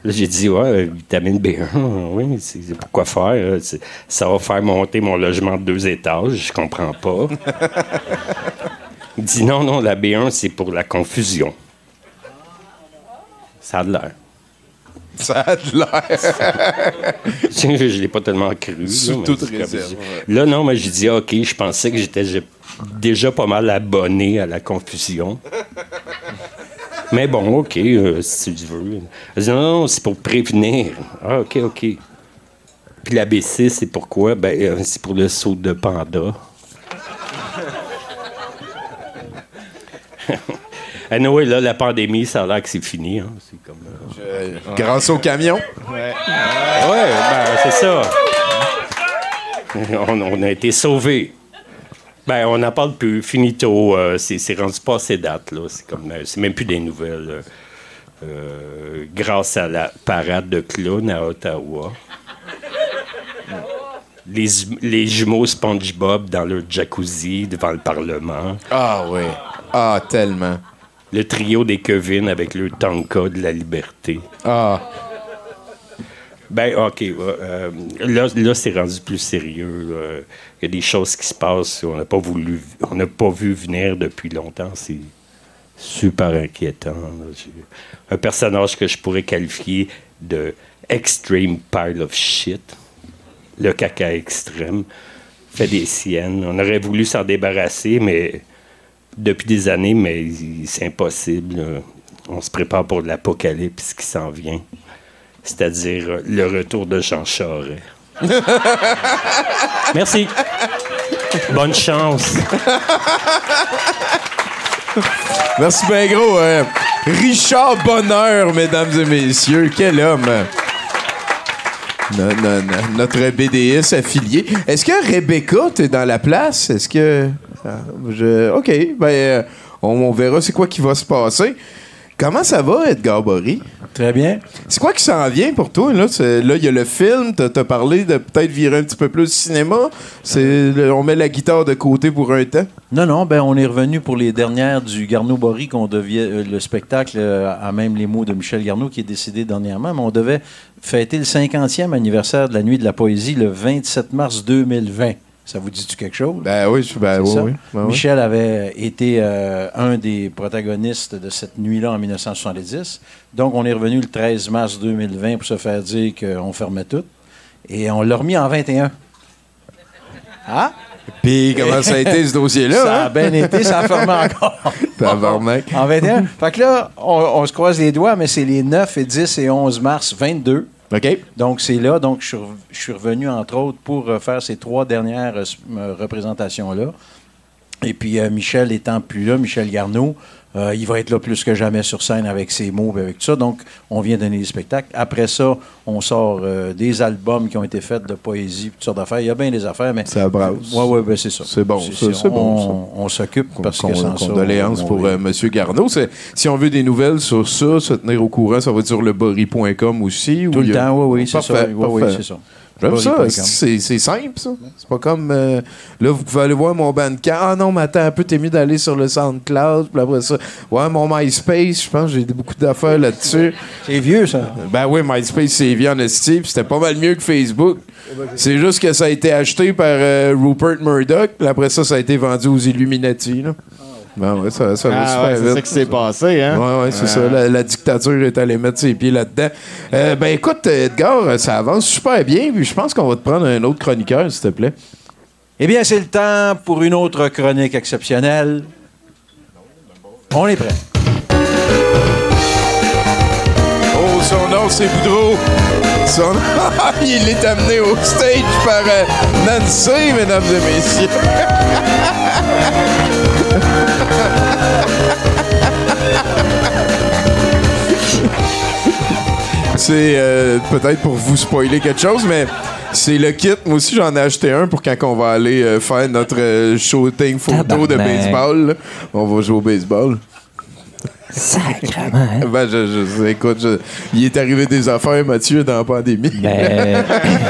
Là, j'ai dit, ouais, euh, vitamine B1, oui, c'est c'est pourquoi faire? Ça va faire monter mon logement de deux étages, je comprends pas. Il dit, non, non, la B1, c'est pour la confusion. Ça a de l'air. Ça a de l'air. je ne l'ai pas tellement cru. Sous là, mais toute réserve, Là, non, mais j'ai dit, OK, je pensais que j'étais déjà pas mal abonné à la confusion. Mais bon, OK, euh, si tu veux. Non, non, c'est pour prévenir. Ah, OK, OK. Puis l'ABC, c'est pourquoi? Ben, euh, c'est pour le saut de panda. Anyway, là, la pandémie, ça a l'air que c'est fini. hein. C'est comme, euh, Grâce au camion? Ouais, ben, c'est ça. On, on a été sauvés. Ben, on n'en parle plus. Finito. euh, c'est rendu passé date, là. C'est comme, euh, c'est même plus des nouvelles. euh, euh, grâce à la parade de clowns à Ottawa. Les, les jumeaux SpongeBob dans leur jacuzzi devant le Parlement. Ah oui. Ah, tellement. Le trio des Kevin avec le tanka de la liberté. Ah. Ben, OK. euh, là, là c'est rendu plus sérieux. Il y a des choses qui se passent. On n'a pas voulu, on n'a pas vu venir depuis longtemps. C'est super inquiétant. Un personnage que je pourrais qualifier de extreme pile of shit. Le caca extrême. Fait des siennes. On aurait voulu s'en débarrasser, mais depuis des années, mais c'est impossible. On se prépare pour l'apocalypse qui s'en vient. C'est-à-dire euh, le retour de Jean Charest. Merci. Bonne chance. Merci bien gros. euh, Richard Bonheur, mesdames et messieurs. Quel homme. No- no- no- notre BDS affilié. Est-ce que Rebecca, t'es dans la place? Est-ce que... ah, je- OK, ben, euh, on, on verra c'est quoi qui va se passer. Comment ça va, Edgar Bory? Très bien. C'est quoi qui s'en vient pour toi? Là, il y a le film. T'as as parlé de peut-être virer un petit peu plus cinéma. Le- on met la guitare de côté pour un temps. Non, non, ben on est revenu pour les dernières du Garneau Bory, qu'on devait euh, le spectacle euh, à même les mots de Michel Garneau qui est décédé dernièrement, mais on devait fêter le 50e anniversaire de la Nuit de la Poésie le 27 mars 2020. Ça vous dit-tu quelque chose? Ben oui, je- ben oui, ben oui. Michel avait été euh, un des protagonistes de cette nuit-là en 1970. Donc, on est revenu le 13 mars 2020 pour se faire dire qu'on fermait tout. Et on l'a remis en 21. Ah? Puis comment ça a été ce dossier-là? Ça a hein? bien été, ça a fermé encore. Tabarnak. En 21. Fait que là, on, on se croise les doigts, mais c'est les 9 et 10 et 11 mars 22. OK. Donc, c'est là. Donc, je suis, revenu, entre autres, pour euh, faire ces trois dernières euh, euh, représentations-là. Et puis, Michel étant plus là, Michel Garneau, euh, il va être là plus que jamais sur scène avec ses mots et avec tout ça. Donc, on vient donner des spectacles. Après ça, on sort euh, des albums qui ont été faits de poésie, toutes sortes d'affaires. Il y a bien des affaires, mais... Ça brasse. Oui, oui, ben, c'est ça. C'est bon, ça, c'est on, bon, ça. On s'occupe parce que sans ça... condoléances on- pour euh, M. Garneau. Si on veut des nouvelles sur ça, se tenir au courant, ça va être sur leborry.com aussi. Tout ou le temps, oui, oui, c'est ça. Oui, oui, c'est ça. J'aime ça. C'est simple, ça. C'est pas comme. euh, là, vous pouvez aller voir mon Bandcamp. Ah non, mais attends un peu, t'es mieux d'aller sur le SoundCloud. Puis après ça, ouais, mon MySpace, je pense j'ai beaucoup d'affaires là-dessus. C'est vieux, ça. Ben oui, MySpace, c'est vieux en esti, puis c'était pas mal mieux que Facebook. C'est juste que ça a été acheté par euh, Rupert Murdoch, puis après ça, ça a été vendu aux Illuminati. Là. Ben ouais, ça, ça va Ah super ouais, c'est ça qui s'est passé, hein? Ouais, ouais, c'est Ouais. ça. La, la dictature est allée mettre ses pieds là-dedans. Euh, ben écoute, Edgar, ça avance super bien, puis je pense qu'on va te prendre un autre chroniqueur, s'il te plaît. Eh bien, c'est le temps pour une autre chronique exceptionnelle. On est prêt. Oh, son nom, c'est Boudreau. Son Il est amené au stage par euh, Nancy, mesdames et messieurs. C'est euh, peut-être pour vous spoiler quelque chose, mais c'est le kit. Moi aussi, j'en ai acheté un pour quand on va aller euh, faire notre euh, shooting photo de baseball. là. On va jouer au baseball. Sacrement. hein? Ben, je, je- écoute, je- il est arrivé des affaires, Mathieu, dans la pandémie. Ben-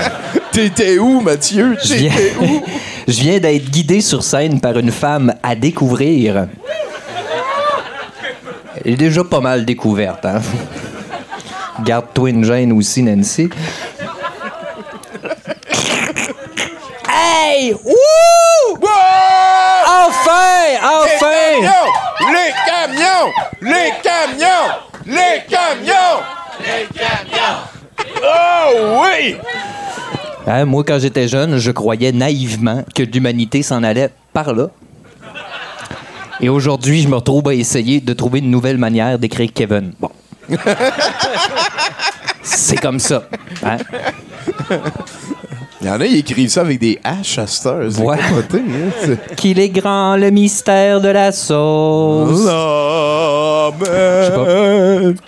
T'étais où, Mathieu? Je viens, T'étais où? je viens d'être guidé sur scène par une femme à découvrir. Elle est déjà pas mal découverte, hein? Garde-toi une gêne aussi, Nancy. Hey! Wouh! Enfin! Enfin! Les camions! Les camions! Les camions! Oh oui! Hein, moi, quand j'étais jeune, je croyais naïvement que l'humanité s'en allait par là. Et aujourd'hui, je me retrouve à essayer de trouver une nouvelle manière d'écrire Kevin. Bon. C'est comme ça. hein? Il y en a, ils écrivent ça avec des H à cette Ouais. hein, Qu'il est grand le mystère de la sauce. Je sais pas.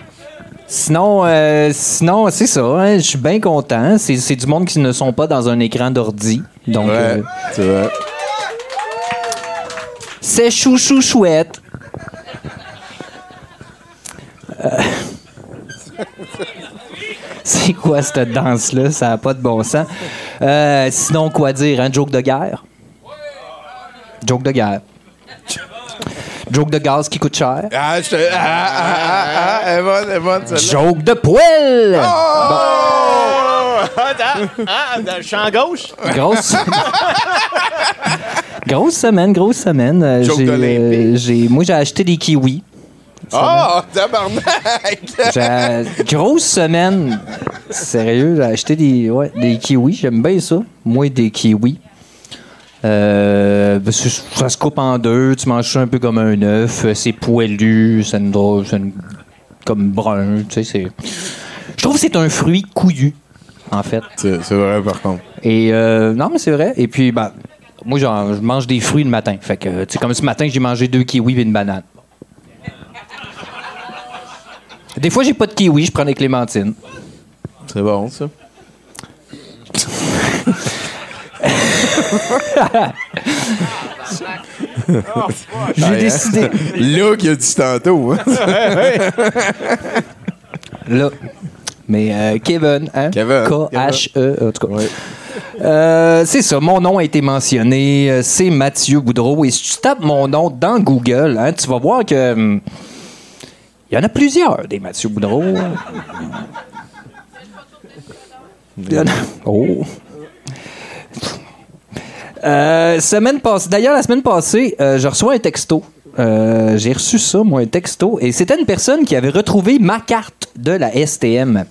Sinon, euh, sinon c'est ça. hein, je suis bien content. C'est c'est du monde qui ne sont pas dans un écran d'ordi. Donc, euh, c'est vrai. c'est chou chou chouette. Euh, C'est quoi cette danse-là? Ça n'a pas de bon sens. Euh, sinon, quoi dire? Un joke de guerre? Joke de guerre. Joke de gaz qui coûte cher. Ah, je te. Ah, ah, ah, ah, elle est bonne, elle est bonne, celle-là. Joke de poêle! Ah, dans, ah, dans le champ gauche? Grosse. grosse semaine, grosse semaine. Euh, Joke j'ai, d'Olympique. euh, j'ai- moi, j'ai acheté des kiwis. Oh, tabarnak! Grosse semaine. Sérieux, j'ai acheté des, ouais, des kiwis. J'aime bien ça. Moi, des kiwis. Euh, que ça se coupe en deux. Tu manges ça un peu comme un œuf. C'est poilu. C'est une drôle- c'est une- comme brun. Tu sais, c'est. Je trouve que c'est un fruit couillu, en fait. C'est vrai, par contre. Et euh, non, mais c'est vrai. Et puis, ben, moi, genre, je mange des fruits le matin. Fait que, tu sais, comme ce matin, j'ai mangé deux kiwis et une banane. Des fois, j'ai pas de kiwi, je prends des clémentines. C'est bon, ça. J'ai décidé. Là qu'il a dit tantôt. hein? Là. Mais euh, Kevin, hein? Kevin. K-H-E, en tout cas. Euh, c'est ça, mon nom a été mentionné, euh, c'est Mathieu Boudreau. Et si tu tapes mon nom dans Google, hein, tu vas voir que. Il y en a plusieurs, des Mathieu Boudreau. Il y en a- Oh! Euh, semaine passée, d'ailleurs, la semaine passée, euh, je reçois un texto. Euh, J'ai reçu ça, moi, un texto. Et c'était une personne qui avait retrouvé ma carte de la STM.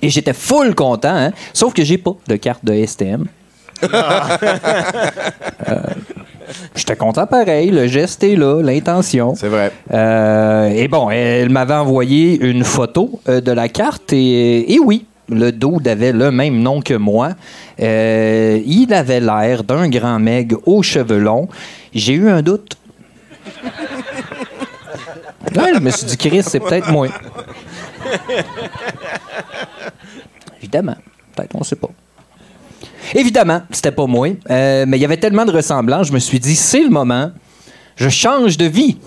Et j'étais full content, hein? sauf que j'ai pas de carte de STM. Euh, J'étais content pareil, le geste est là, l'intention. C'est vrai. Euh, et bon, elle m'avait envoyé une photo euh, de la carte et, et oui, le dude avait le même nom que moi. Euh, il avait l'air d'un grand meg aux cheveux longs. J'ai eu un doute. Ouais, je me suis dit, Chris, c'est peut-être moi. Évidemment. Peut-être, on sait pas. Évidemment, c'était pas moi. Euh, mais il y avait tellement de ressemblance, je me suis dit, c'est le moment. Je change de vie.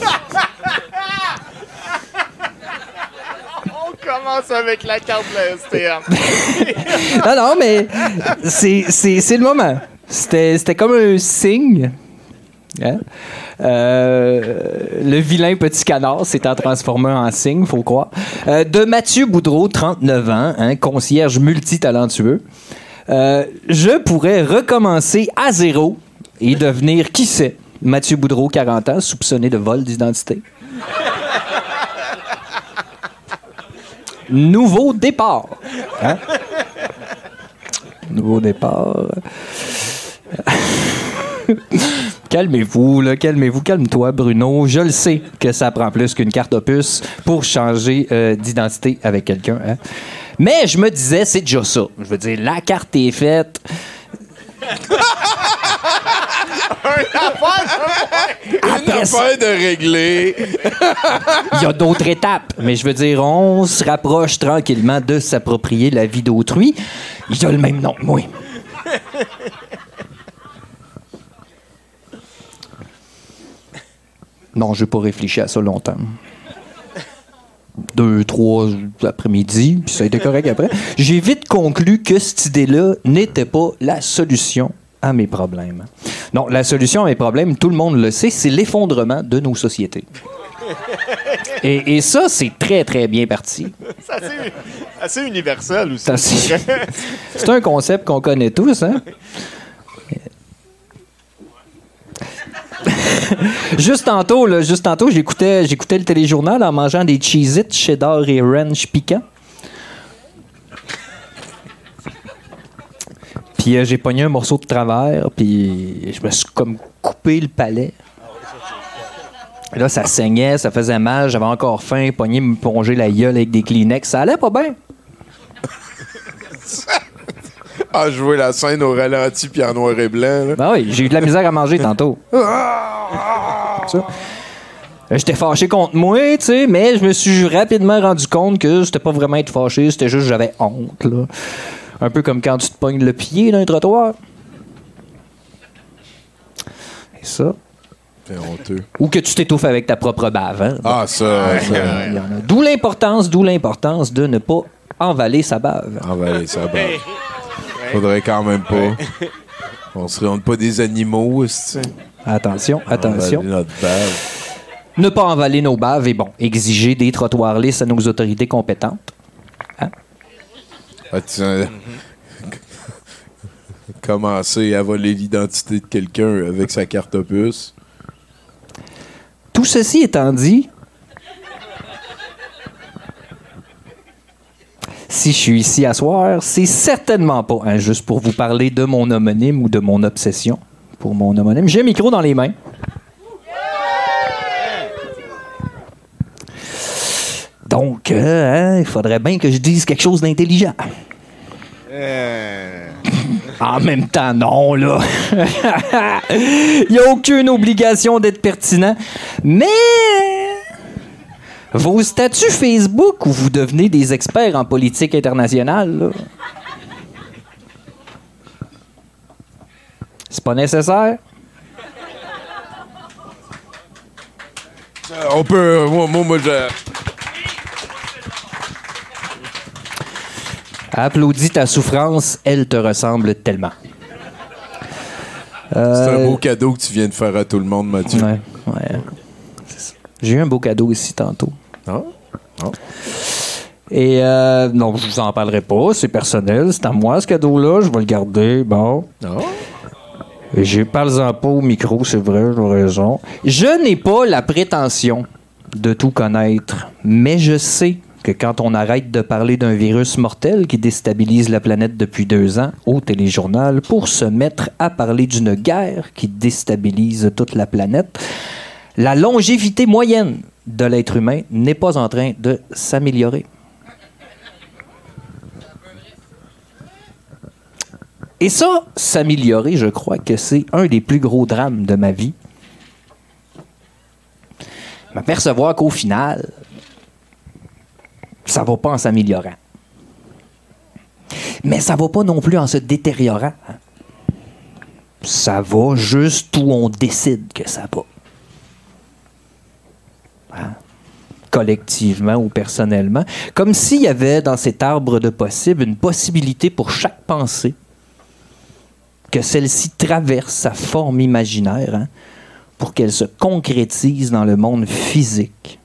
On commence avec la carte de la STM. non, non, mais c'est, le moment. C'était, comme un signe. Hein? Euh, le vilain petit canard s'est transformé en signe, faut croire. Euh, de Mathieu Boudreau, 39 ans, hein, concierge multitalentueux. Euh, je pourrais recommencer à zéro et devenir, qui sait, Mathieu Boudreau, 40 ans, soupçonné de vol d'identité. Nouveau départ. Hein? Nouveau départ. calmez-vous, là, calmez-vous, calme-toi, Bruno. Je le sais que ça prend plus qu'une carte opus pour changer euh, d'identité avec quelqu'un. hein. Mais je me disais, c'est déjà ça. Je veux dire, la carte est faite. Une affaire de régler. Il y a d'autres étapes, mais je veux dire, on se rapproche tranquillement de s'approprier la vie d'autrui. Il a le même nom que moi. Non, je n'ai pas réfléchi à ça longtemps. Deux, trois après-midi, puis ça a été correct après. J'ai vite conclu que cette idée-là n'était pas la solution à mes problèmes. Non, la solution à mes problèmes, tout le monde le sait, c'est l'effondrement de nos sociétés. Et, et ça, c'est très, très bien parti. C'est assez, assez universel aussi. C'est un concept qu'on connaît tous, hein? juste tantôt, là, j'écoutais, j'écoutais le téléjournal en mangeant des Cheez-It, cheddar et ranch piquants. Puis euh, j'ai pogné un morceau de travers, puis je me suis comme coupé le palais. Là, ça saignait, ça faisait mal, j'avais encore faim, pogné me plonger la gueule avec des Kleenex. Ça allait pas bien. Ah, jouer la scène au ralenti puis en noir et blanc. là. Ben oui, j'ai eu de la misère à manger tantôt. Ça. Euh, J'étais fâché contre moi, tu sais, mais je me suis rapidement rendu compte que c'était pas vraiment être fâché, c'était juste que j'avais honte, là. Un peu comme quand tu te pognes le pied dans un trottoir. Et ça. C'est honteux. Ou que tu t'étouffes avec ta propre bave. hein. Ah, ça. Ouais, ça. D'où l'importance, d'où l'importance de ne pas envaler sa bave. Envaler sa bave. Faudrait quand même pas. On se rende pas des animaux, c'est Attention, attention. notre bave. Ne pas envaler nos baves et bon, exiger des trottoirs lisses à nos autorités compétentes. Hein? Ah, tu- euh, Commencer à voler l'identité de quelqu'un avec sa carte opus. Tout ceci étant dit, si je suis ici à soir, c'est certainement pas hein, juste pour vous parler de mon homonyme ou de mon obsession pour mon homonyme. J'ai un micro dans les mains. Donc, euh, hein, il faudrait bien que je dise quelque chose d'intelligent. En même temps, non, là. Il n'y a aucune obligation d'être pertinent. Mais vos statuts Facebook où vous devenez des experts en politique internationale, là, c'est pas nécessaire? Euh, On peut. euh, moi, moi, moi, je. Applaudis ta souffrance, elle te ressemble tellement. C'est Euh, un beau cadeau que tu viens de faire à tout le monde, Mathieu. Ouais, ouais. J'ai eu un beau cadeau ici tantôt. Ah? Et euh, non, je vous en parlerai pas, c'est personnel, c'est à moi ce cadeau-là, je vais le garder, bon. Et J'ai parle-en pas au micro, c'est vrai, j'ai raison. Je n'ai pas la prétention de tout connaître, mais je sais que quand on arrête de parler d'un virus mortel qui déstabilise la planète depuis deux ans au téléjournal pour se mettre à parler d'une guerre qui déstabilise toute la planète, la longévité moyenne de l'être humain n'est pas en train de s'améliorer. Et ça, s'améliorer, je crois que c'est un des plus gros drames de ma vie. M'apercevoir qu'au final, ça va pas en s'améliorant. Mais ça va pas non plus en se détériorant. Ça va juste où on décide que ça va. Hein? Collectivement ou personnellement. Comme s'il y avait dans cet arbre de possible une possibilité pour chaque pensée que celle-ci traverse sa forme imaginaire hein, pour qu'elle se concrétise dans le monde physique.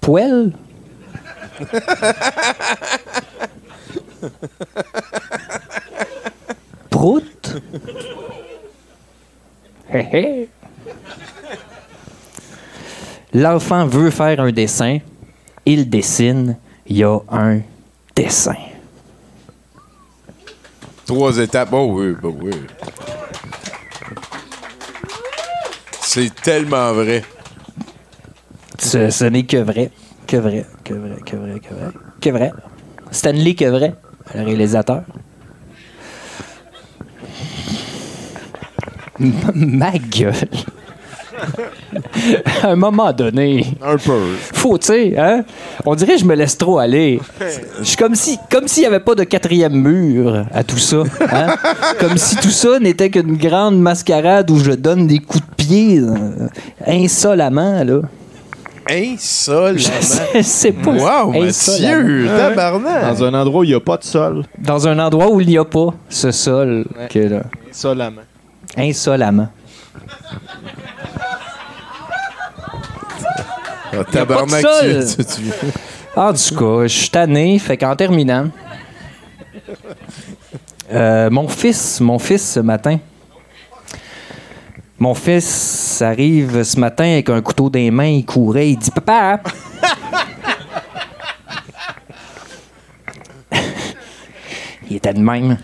Poêle? Prout? L'enfant veut faire un dessin, il dessine, il y a un dessin. Trois étapes. Oh oui, bah oui. C'est tellement vrai. Ce, ce n'est que vrai. Que vrai, que vrai, que vrai, que vrai. Que vrai. Stanley que vrai, le réalisateur. Ma gueule. à un moment donné. Un peu. Faut, tu sais, hein? On dirait que je me laisse trop aller. Je suis comme si, comme s'il n'y avait pas de quatrième mur à tout ça. hein? Comme si tout ça n'était qu'une grande mascarade où je donne des coups de pied euh, insolemment, là. Insolemment. Je sais pas. Wow, Mathieu, tabarnak. Dans un endroit où il n'y a pas de sol. Dans un endroit où il n'y a pas ce sol. Que là. Insolemment. Insolemment. Ah, tabarnak, tu- En tout cas, je suis tanné, fait qu'en terminant, Euh, mon fils, mon fils ce matin. Mon fils arrive ce matin avec un couteau dans les mains, il courait, il dit Papa! il était de même.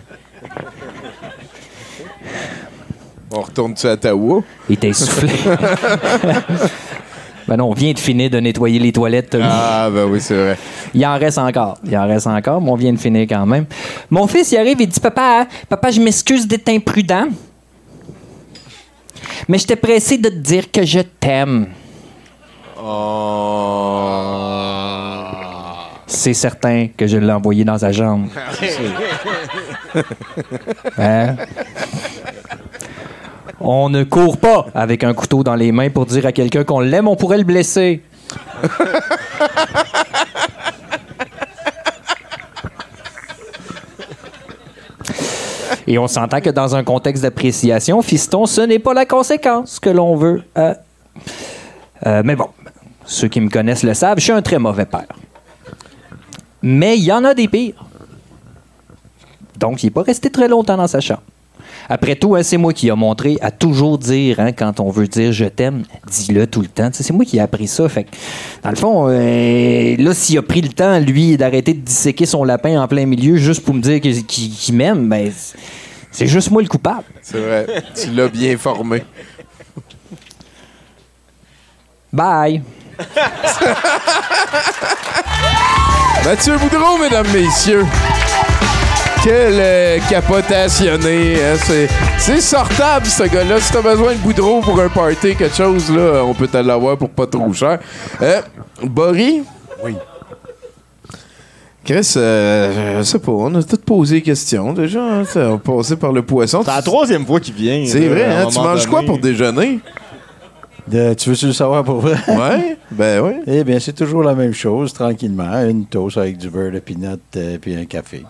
On retourne-tu à Ottawa? Il était essoufflé. ben non, on vient de finir de nettoyer les toilettes, Tommy. Ah, ben oui, c'est vrai. Il en reste encore. Il en reste encore, mais on vient de finir quand même. Mon fils, il arrive et dit Papa, papa, je m'excuse d'être imprudent. Mais j'étais pressé de te dire que je t'aime. C'est certain que je l'ai envoyé dans sa jambe. Hein? On ne court pas avec un couteau dans les mains pour dire à quelqu'un qu'on l'aime, on pourrait le blesser. Et on s'entend que dans un contexte d'appréciation, fiston, ce n'est pas la conséquence que l'on veut. euh. Euh, mais bon, ceux qui me connaissent le savent, je suis un très mauvais père. Mais il y en a des pires. Donc, il n'est pas resté très longtemps dans sa chambre. Après tout, hein, c'est moi qui a montré à toujours dire, hein, quand on veut dire je t'aime, dis-le tout le temps. C'est moi qui ai appris ça. Fait que, dans le fond, euh, là, s'il a pris le temps, lui, d'arrêter de disséquer son lapin en plein milieu juste pour me dire qu'il m'aime, ben, c'est juste moi le coupable. C'est vrai. tu l'as bien formé. Bye. Mathieu Boudreau, mesdames, messieurs. Quel euh, capotationné. hein, C'est, sortable, ce gars-là. Si t'as besoin de Boudreau pour un party, quelque chose, là, on peut te l'avoir pour pas trop cher. Euh, Boris? Oui. Chris, euh, je sais pas, on a tout posé des questions déjà. hein, on a passé par le poisson. C'est la troisième fois qu'il vient. C'est vrai, hein? Tu manges quoi pour déjeuner? De- tu veux-tu le savoir pour vrai? Ouais, ben oui. Eh bien, c'est toujours la même chose, tranquillement. Une toast avec du beurre de peanut et puis un café.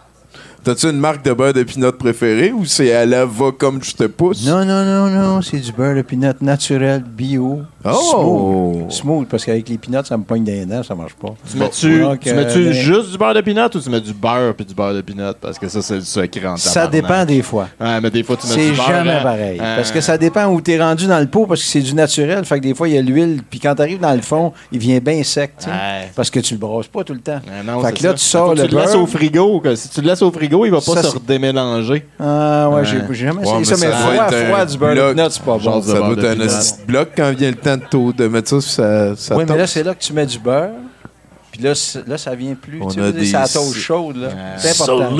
T'as-tu une marque de beurre de pinot préférée ou c'est à la va comme je te pousse? Non, non, non, non, c'est du beurre de peanut naturel, bio. Oh! Smooth. Smooth, parce qu'avec les peanuts, ça me pogne des dents, ça marche pas. Tu mets-tu, tu euh, juste du beurre de pinot ou tu mets du beurre puis du beurre de pinot? Parce que ça, c'est le secret en Ça dépend des fois. Ouais, mais des fois, tu mets C'est du beurre. jamais hein. pareil. Hein. Parce que ça dépend où t'es rendu dans le pot, parce que c'est du naturel. Fait que des fois, il y a l'huile. Puis quand t'arrives dans le fond, il vient bien sec. tu Ouais. Parce que tu le brosses pas tout le temps. Non, fait c'est que là, ça. tu sors Faut que le tu le laisses beurre. au frigo. que si tu le laisses au frigo, il va pas Ça, se c'est- redémélanger. Ah ouais, Ouais. j'ai jamais essayé ça, mais ça froid, doit être froid un du beurre de peanut, c'est pas bon. Ça beurre doit être un bloc quand vient le temps de, tôt- de mettre ça sur sa, sa Oui, mais là, c'est là que tu mets du beurre. Puis là, c'est- là ça vient plus. On tu a sais, des- c'est la toast chaude. là. C'est important.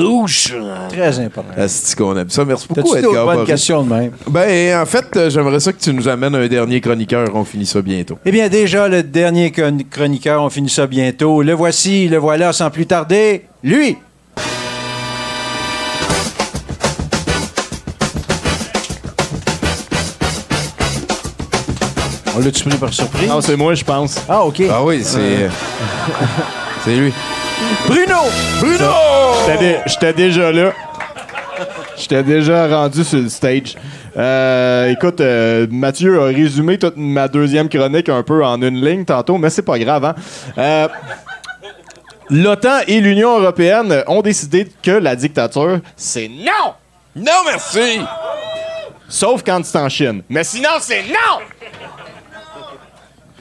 Très important. Asti qu'on aime ça. Merci beaucoup, Edgar bonnes Boris. questions de même? Ben, en fait, euh, j'aimerais ça que tu nous amènes un dernier chroniqueur. On finit ça bientôt. Eh bien, déjà, le dernier chron- chroniqueur, on finit ça bientôt. Le voici, le voilà, sans plus tarder, lui. On l'a-tu pris par surprise? Non, c'est moi, je pense. Ah, OK. Ah oui, c'est. Euh. c'est lui. Bruno! Bruno! J'étais dé- J'étais déjà là. J'étais déjà rendu sur le stage. Euh, écoute, euh, Mathieu a résumé toute ma deuxième chronique un peu en une ligne tantôt, mais c'est pas grave. Hein? Euh, L'OTAN et l'Union européenne ont décidé que la dictature, c'est non! Non, merci! Sauf quand c'est en Chine. Mais sinon, c'est non!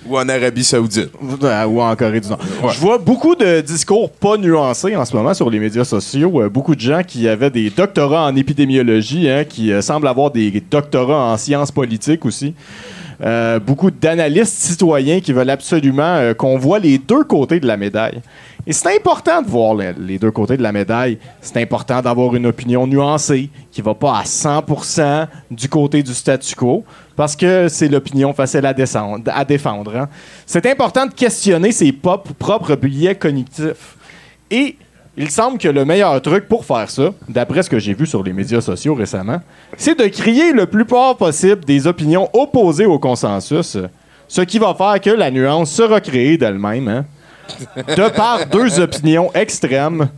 Ou en Arabie Saoudite. Ou en Corée du Nord. Je vois beaucoup de discours pas nuancés en ce moment sur les médias sociaux. Euh, beaucoup de gens qui avaient des doctorats en épidémiologie, hein, qui euh, semblent avoir des doctorats en sciences politiques aussi. Euh, beaucoup d'analystes citoyens qui veulent absolument euh, qu'on voit les deux côtés de la médaille. Et c'est important de voir les, deux côtés de la médaille. C'est important d'avoir une opinion nuancée qui va pas à 100% du côté du statu quo parce que c'est l'opinion facile à, descendre, à défendre. hein. C'est important de questionner ses propres biais cognitifs. Et il semble que le meilleur truc pour faire ça, d'après ce que j'ai vu sur les médias sociaux récemment, c'est de crier le plus fort possible des opinions opposées au consensus, ce qui va faire que la nuance sera créée d'elle-même, hein, de par deux opinions extrêmes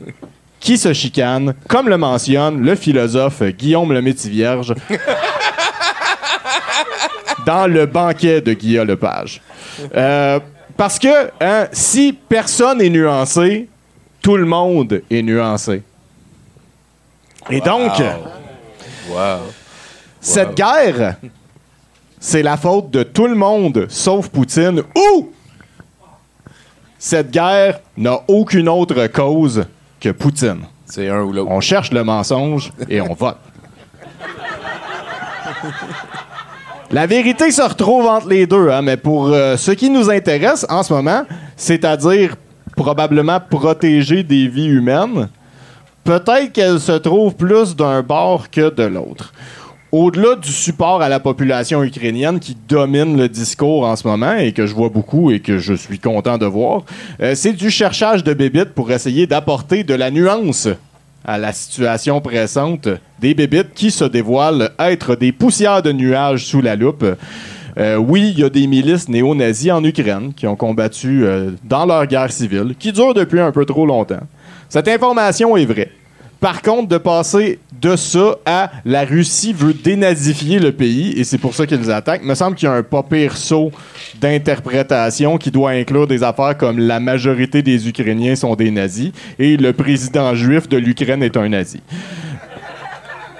qui se chicanent, comme le mentionne le philosophe Guillaume le Métivierge dans le banquet de Guillaume Lepage. Euh, parce que hein, si personne est nuancé, tout le monde est nuancé. Et donc, cette guerre, c'est la faute de tout le monde sauf Poutine ou cette guerre n'a aucune autre cause que Poutine. C'est un ou l'autre. On cherche le mensonge et on vote. La vérité se retrouve entre les deux, hein, mais pour euh, ce qui nous intéresse en ce moment, c'est-à-dire probablement protéger des vies humaines, peut-être qu'elle se trouve plus d'un bord que de l'autre. Au-delà du support à la population ukrainienne qui domine le discours en ce moment et que je vois beaucoup et que je suis content de voir, euh, c'est du cherchage de bébites pour essayer d'apporter de la nuance à la situation pressante des bébites qui se dévoilent être des poussières de nuages sous la loupe. Euh, oui, il y a des milices néo-nazis en Ukraine qui ont combattu euh, dans leur guerre civile, qui dure depuis un peu trop longtemps. Cette information est vraie. Par contre, de passer de ça à la Russie veut dénazifier le pays et c'est pour ça qu'ils attaquent, me semble qu'il y a un pas pire saut d'interprétation qui doit inclure des affaires comme la majorité des Ukrainiens sont des nazis et le président juif de l'Ukraine est un nazi.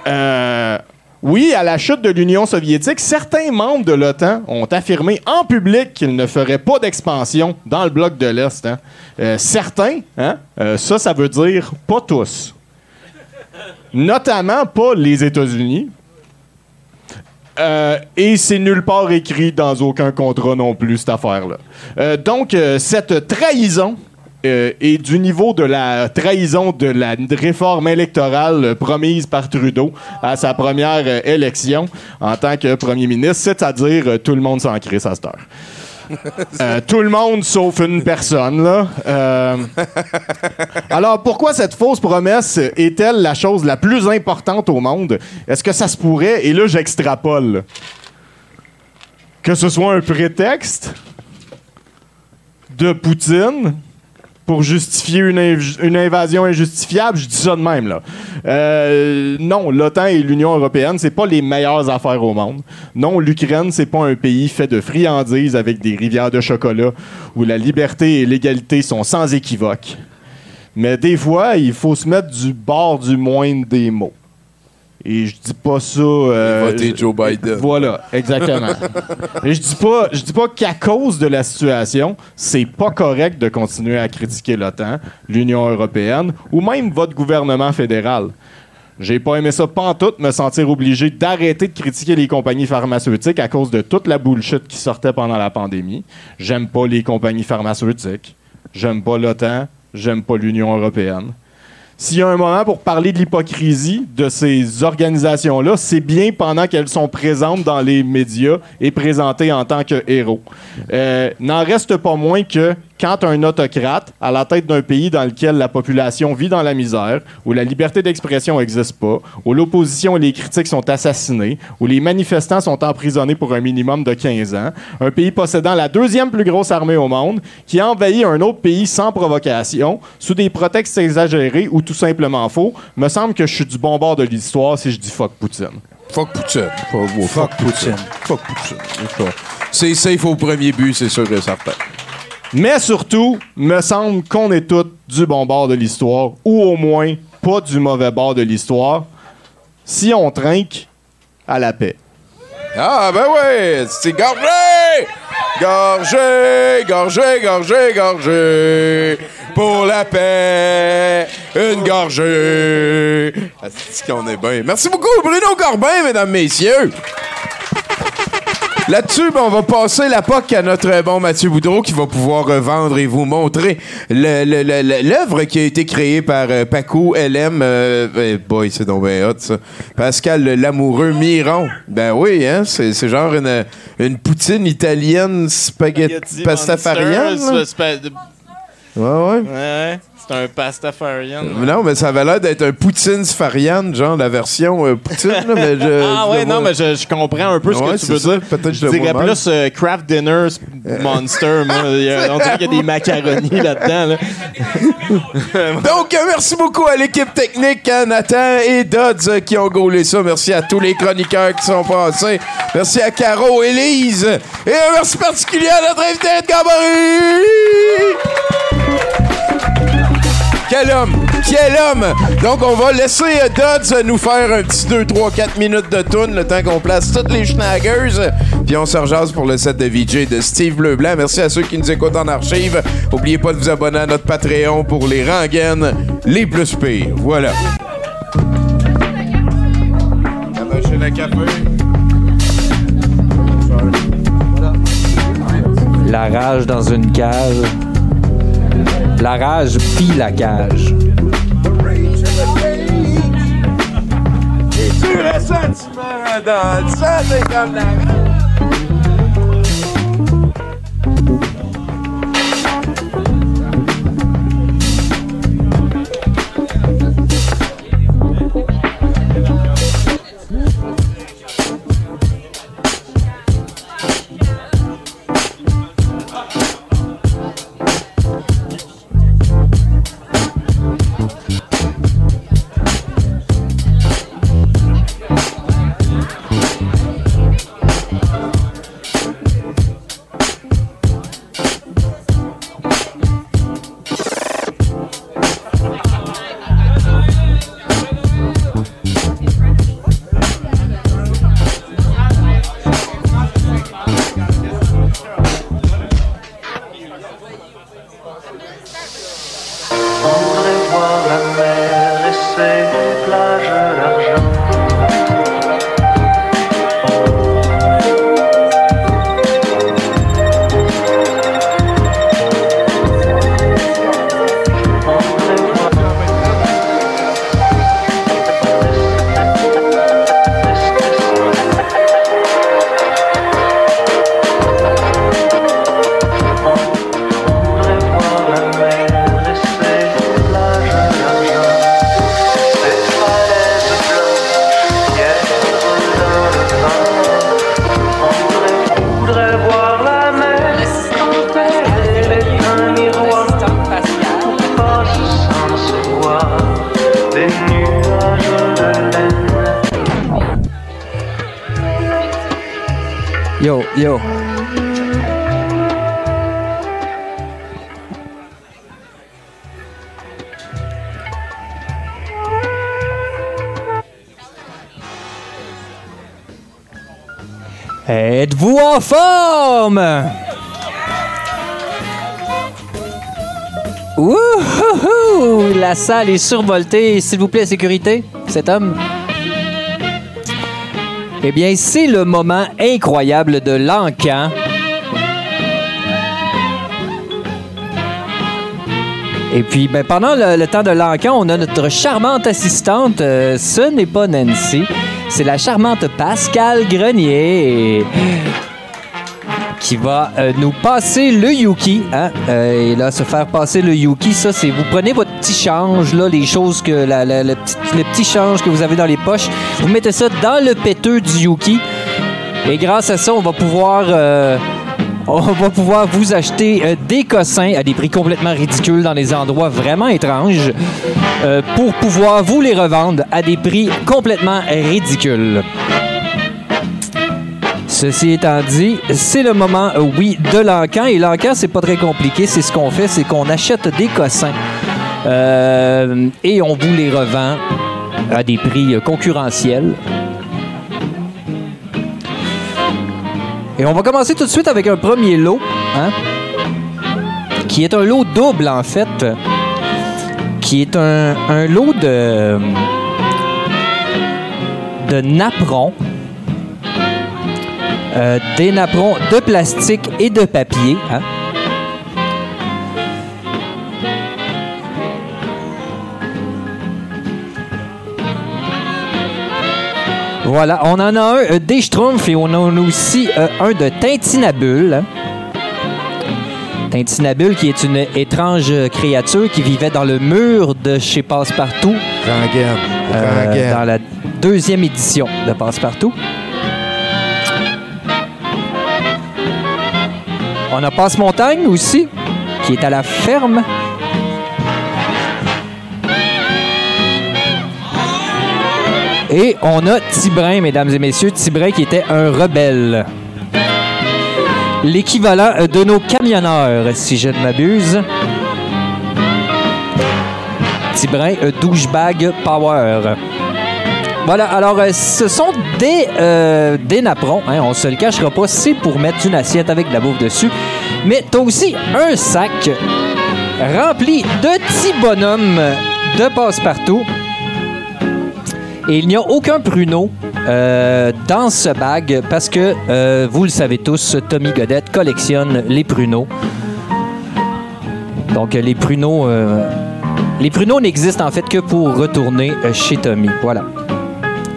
Euh, oui, à la chute de l'Union soviétique, certains membres de l'OTAN ont affirmé en public qu'ils ne feraient pas d'expansion dans le bloc de l'Est. hein. Euh, certains, hein, euh, ça, ça veut dire pas tous. Notamment pas les États-Unis. Euh, et c'est nulle part écrit dans aucun contrat non plus, cette affaire-là. Euh, donc, euh, cette trahison est du niveau de la trahison de la réforme électorale promise par Trudeau à sa première élection en tant que premier ministre, c'est-à-dire tout le monde s'en à cette heure. Euh, tout le monde sauf une personne. Euh, alors, pourquoi cette fausse promesse est-elle la chose la plus importante au monde? Est-ce que ça se pourrait, et là, j'extrapole, que ce soit un prétexte de Poutine pour justifier une, une invasion injustifiable, je dis ça de même là. Euh, non, l'OTAN et l'Union européenne, c'est pas les meilleures affaires au monde. Non, l'Ukraine, c'est pas un pays fait de friandises avec des rivières de chocolat où la liberté et l'égalité sont sans équivoque. Mais des fois, il faut se mettre du bord du moindre des mots. Et je dis pas ça. euh, voter Joe Biden. Voilà, exactement. Et je dis pas, je dis pas qu'à cause de la situation, c'est pas correct de continuer à critiquer l'OTAN, l'Union européenne ou même votre gouvernement fédéral. J'ai pas aimé ça pantoute, me sentir obligé d'arrêter de critiquer les compagnies pharmaceutiques à cause de toute la bullshit qui sortait pendant la pandémie. J'aime pas les compagnies pharmaceutiques. J'aime pas l'OTAN. J'aime pas l'Union européenne. S'il y a un moment pour parler de l'hypocrisie de ces organisations-là, c'est bien pendant qu'elles sont présentes dans les médias et présentées en tant que héros. Euh, N'en reste pas moins que quand un autocrate, à la tête d'un pays dans lequel la population vit dans la misère, où la liberté d'expression n'existe pas, où l'opposition et les critiques sont assassinés, où les manifestants sont emprisonnés pour un minimum de 15 ans, un pays possédant la deuxième plus grosse armée au monde, qui a envahi un autre pays sans provocation, sous des prétextes exagérés ou tout simplement faux, me semble que je suis du bon bord de l'histoire si je dis fuck Poutine. Fuck Poutine. Fuck, Fuck Poutine. Fuck Poutine. C'est safe au premier but, c'est sûr et certain. Mais surtout, me semble qu'on est tous du bon bord de l'histoire, ou au moins pas du mauvais bord de l'histoire, si on trinque à la paix. Ah, ben ouais, c'est gorgé! Gorgé, gorgé, gorgé, gorgé. Pour la paix, une gorgée. C'est qu'on est bien? Merci beaucoup, Bruno Corbin, mesdames, messieurs. Là-dessus, ben, on va passer la POC à notre bon Mathieu Boudreau qui va pouvoir revendre et vous montrer l'œuvre qui a été créée par euh, Paco LM. euh, eh boy, c'est donc bien hot, ça. Pascal l'amoureux Miron. Ben oui, hein, c'est genre une, une poutine italienne spaghetti pastafarienne. là. Ouais, ouais. Ouais, c'est un pastafarian. Non, mais ça avait l'air d'être un poutine sfarian, genre la version euh, poutine. là, mais je, Ah ouais, non, mais je, je comprends un peu ce Ouais, que tu veux ça. dire. Peut-être je je le dirais vois mal. plus euh, Kraft Dinner Monster. moi. A- on dirait qu'il y a des macaronis là-dedans. là. Donc, euh, merci beaucoup à l'équipe technique, à Nathan et Dodds qui ont gaulé ça. Merci à tous les chroniqueurs qui sont passés. Merci à Caro et Lise. Et un merci particulier à notre invité de Gabarit! Quel homme! Quel homme! Donc, on va laisser euh, Dodds nous faire un petit 2, 3, 4 minutes de tune le temps qu'on place toutes les schnaggers. Puis on se rejase pour le set de VJ de Steve Bleu-Blanc. Merci à ceux qui nous écoutent en archive. N'oubliez pas de vous abonner à notre Patreon pour les rengaines les plus pires. Voilà. La. La rage dans une cage. La rage pille la cage. Et tu le sentiment dans le sang, c'est comme la Salle est survoltée. S'il vous plaît, sécurité, cet homme. Eh bien, c'est le moment incroyable de l'encan. Et puis, ben, pendant le, temps de l'encan, on a notre charmante assistante. euh, ce n'est pas Nancy, c'est la charmante Pascal Grenier qui va euh, nous passer le Yuki. Hein? Euh, et là, se faire passer le Yuki, ça, c'est vous prenez votre petit change, là, les choses que la, le, petit, change que vous avez dans les poches, vous mettez ça dans le péteux du Yuki. Et grâce à ça, on va pouvoir. euh, on va pouvoir vous acheter des cossins à des prix complètement ridicules dans des endroits vraiment étranges pour pouvoir vous les revendre à des prix complètement ridicules. Ceci étant dit, c'est le moment, oui, de l'encan. Et l'encan, c'est pas très compliqué. C'est ce qu'on fait, c'est qu'on achète des cossins euh, et on vous les revend à des prix concurrentiels. Et on va commencer tout de suite avec un premier lot, hein, qui est un lot double en fait, qui est un, lot de, de euh, des napperons de plastique et de papier. hein. Voilà, on en a un euh, des Schtroumpfs et on en a aussi euh, un de Tintinabule. Tintinabule qui est une étrange créature qui vivait dans le mur de chez Passepartout. Euh, dans la deuxième édition de Passepartout. On a Passe-Montagne aussi, qui est à la ferme. Et on a Tibrin, mesdames et messieurs, Tibrin qui était un rebelle. L'équivalent euh, de nos camionneurs, si je ne m'abuse. petit brin euh, douchebag power. Voilà, alors euh, ce sont des, euh, des napperons, hein, on se le cachera pas, c'est pour mettre une assiette avec de la bouffe dessus. Mais t'as aussi un sac rempli de petits bonhommes de passe-partout. Et il n'y a aucun pruneau euh, dans ce bag parce que, euh, vous le savez tous, Tommy Godette collectionne les pruneaux. Donc, les pruneaux, les pruneaux n'existent en fait que pour retourner chez Tommy. Voilà.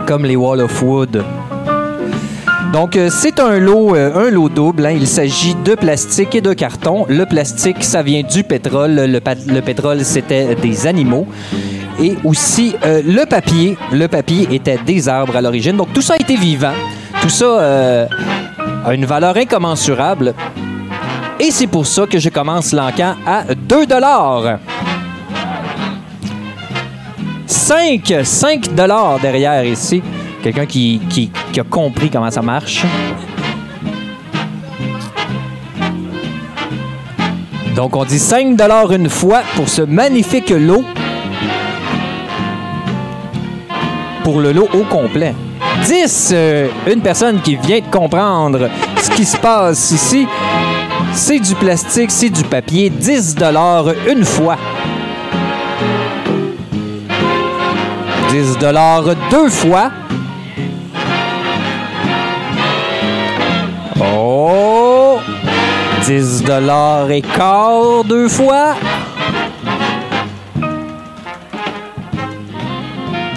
Comme les Wall of Wood. Donc, euh, c'est un lot, euh, un lot double. hein. Il s'agit de plastique et de carton. Le plastique, ça vient du pétrole. Le, pétrole, c'était des animaux. Et aussi, euh, le papier. Le papier était des arbres à l'origine. Donc, tout ça a été vivant. Tout ça a une valeur incommensurable. Et c'est pour ça que je commence l'encan à 2 5, 5 dollars derrière ici. Quelqu'un qui, qui- a compris comment ça marche. Donc, on dit 5 dollars une fois pour ce magnifique lot. Pour le lot au complet. 10, euh, une personne qui vient de comprendre ce qui se passe ici. C'est du plastique, c'est du papier. 10 dollars une fois. 10 dollars deux fois. Oh! 10 dollars et quart deux fois.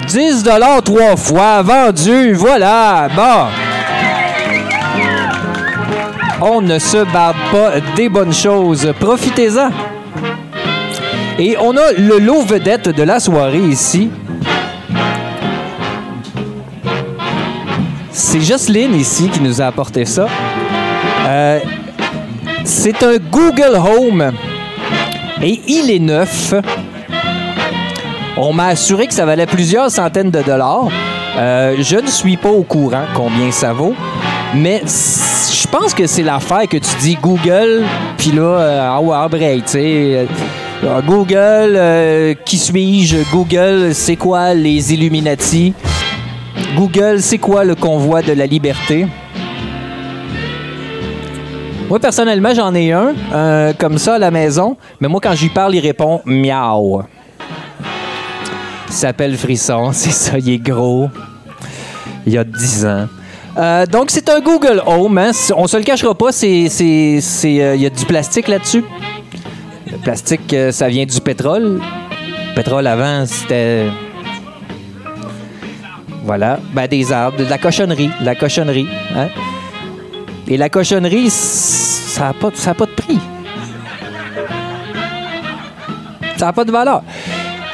10 dollars trois fois. Vendu. Voilà. Bon. On ne se barbe pas des bonnes choses. Profitez-en. Et on a le lot vedette de la soirée ici. C'est Jocelyne ici qui nous a apporté ça. Euh, c'est un Google Home et il est neuf. On m'a assuré que ça valait plusieurs centaines de dollars. Euh, je ne suis pas au courant combien ça vaut, mais je pense que c'est l'affaire que tu dis Google, puis là, euh, ah ouais, break, tu sais. Euh, Google, euh, qui suis-je? Google, c'est quoi les Illuminati? Google, c'est quoi le convoi de la liberté? Moi, personnellement, j'en ai un, euh, comme ça, à la maison. Mais moi, quand j'y parle, il répond miaou. Il s'appelle Frisson, c'est ça, il est gros. Il y a 10 ans. Euh, donc, c'est un Google Home. Hein. On se le cachera pas, euh, il y a du plastique là-dessus. Le plastique, ça vient du pétrole. Le pétrole, avant, c'était... Voilà. Ben, des arbres, de la cochonnerie. La cochonnerie. hein. Et la cochonnerie, ça n'a pas, ça pas de prix. Ça n'a pas de valeur.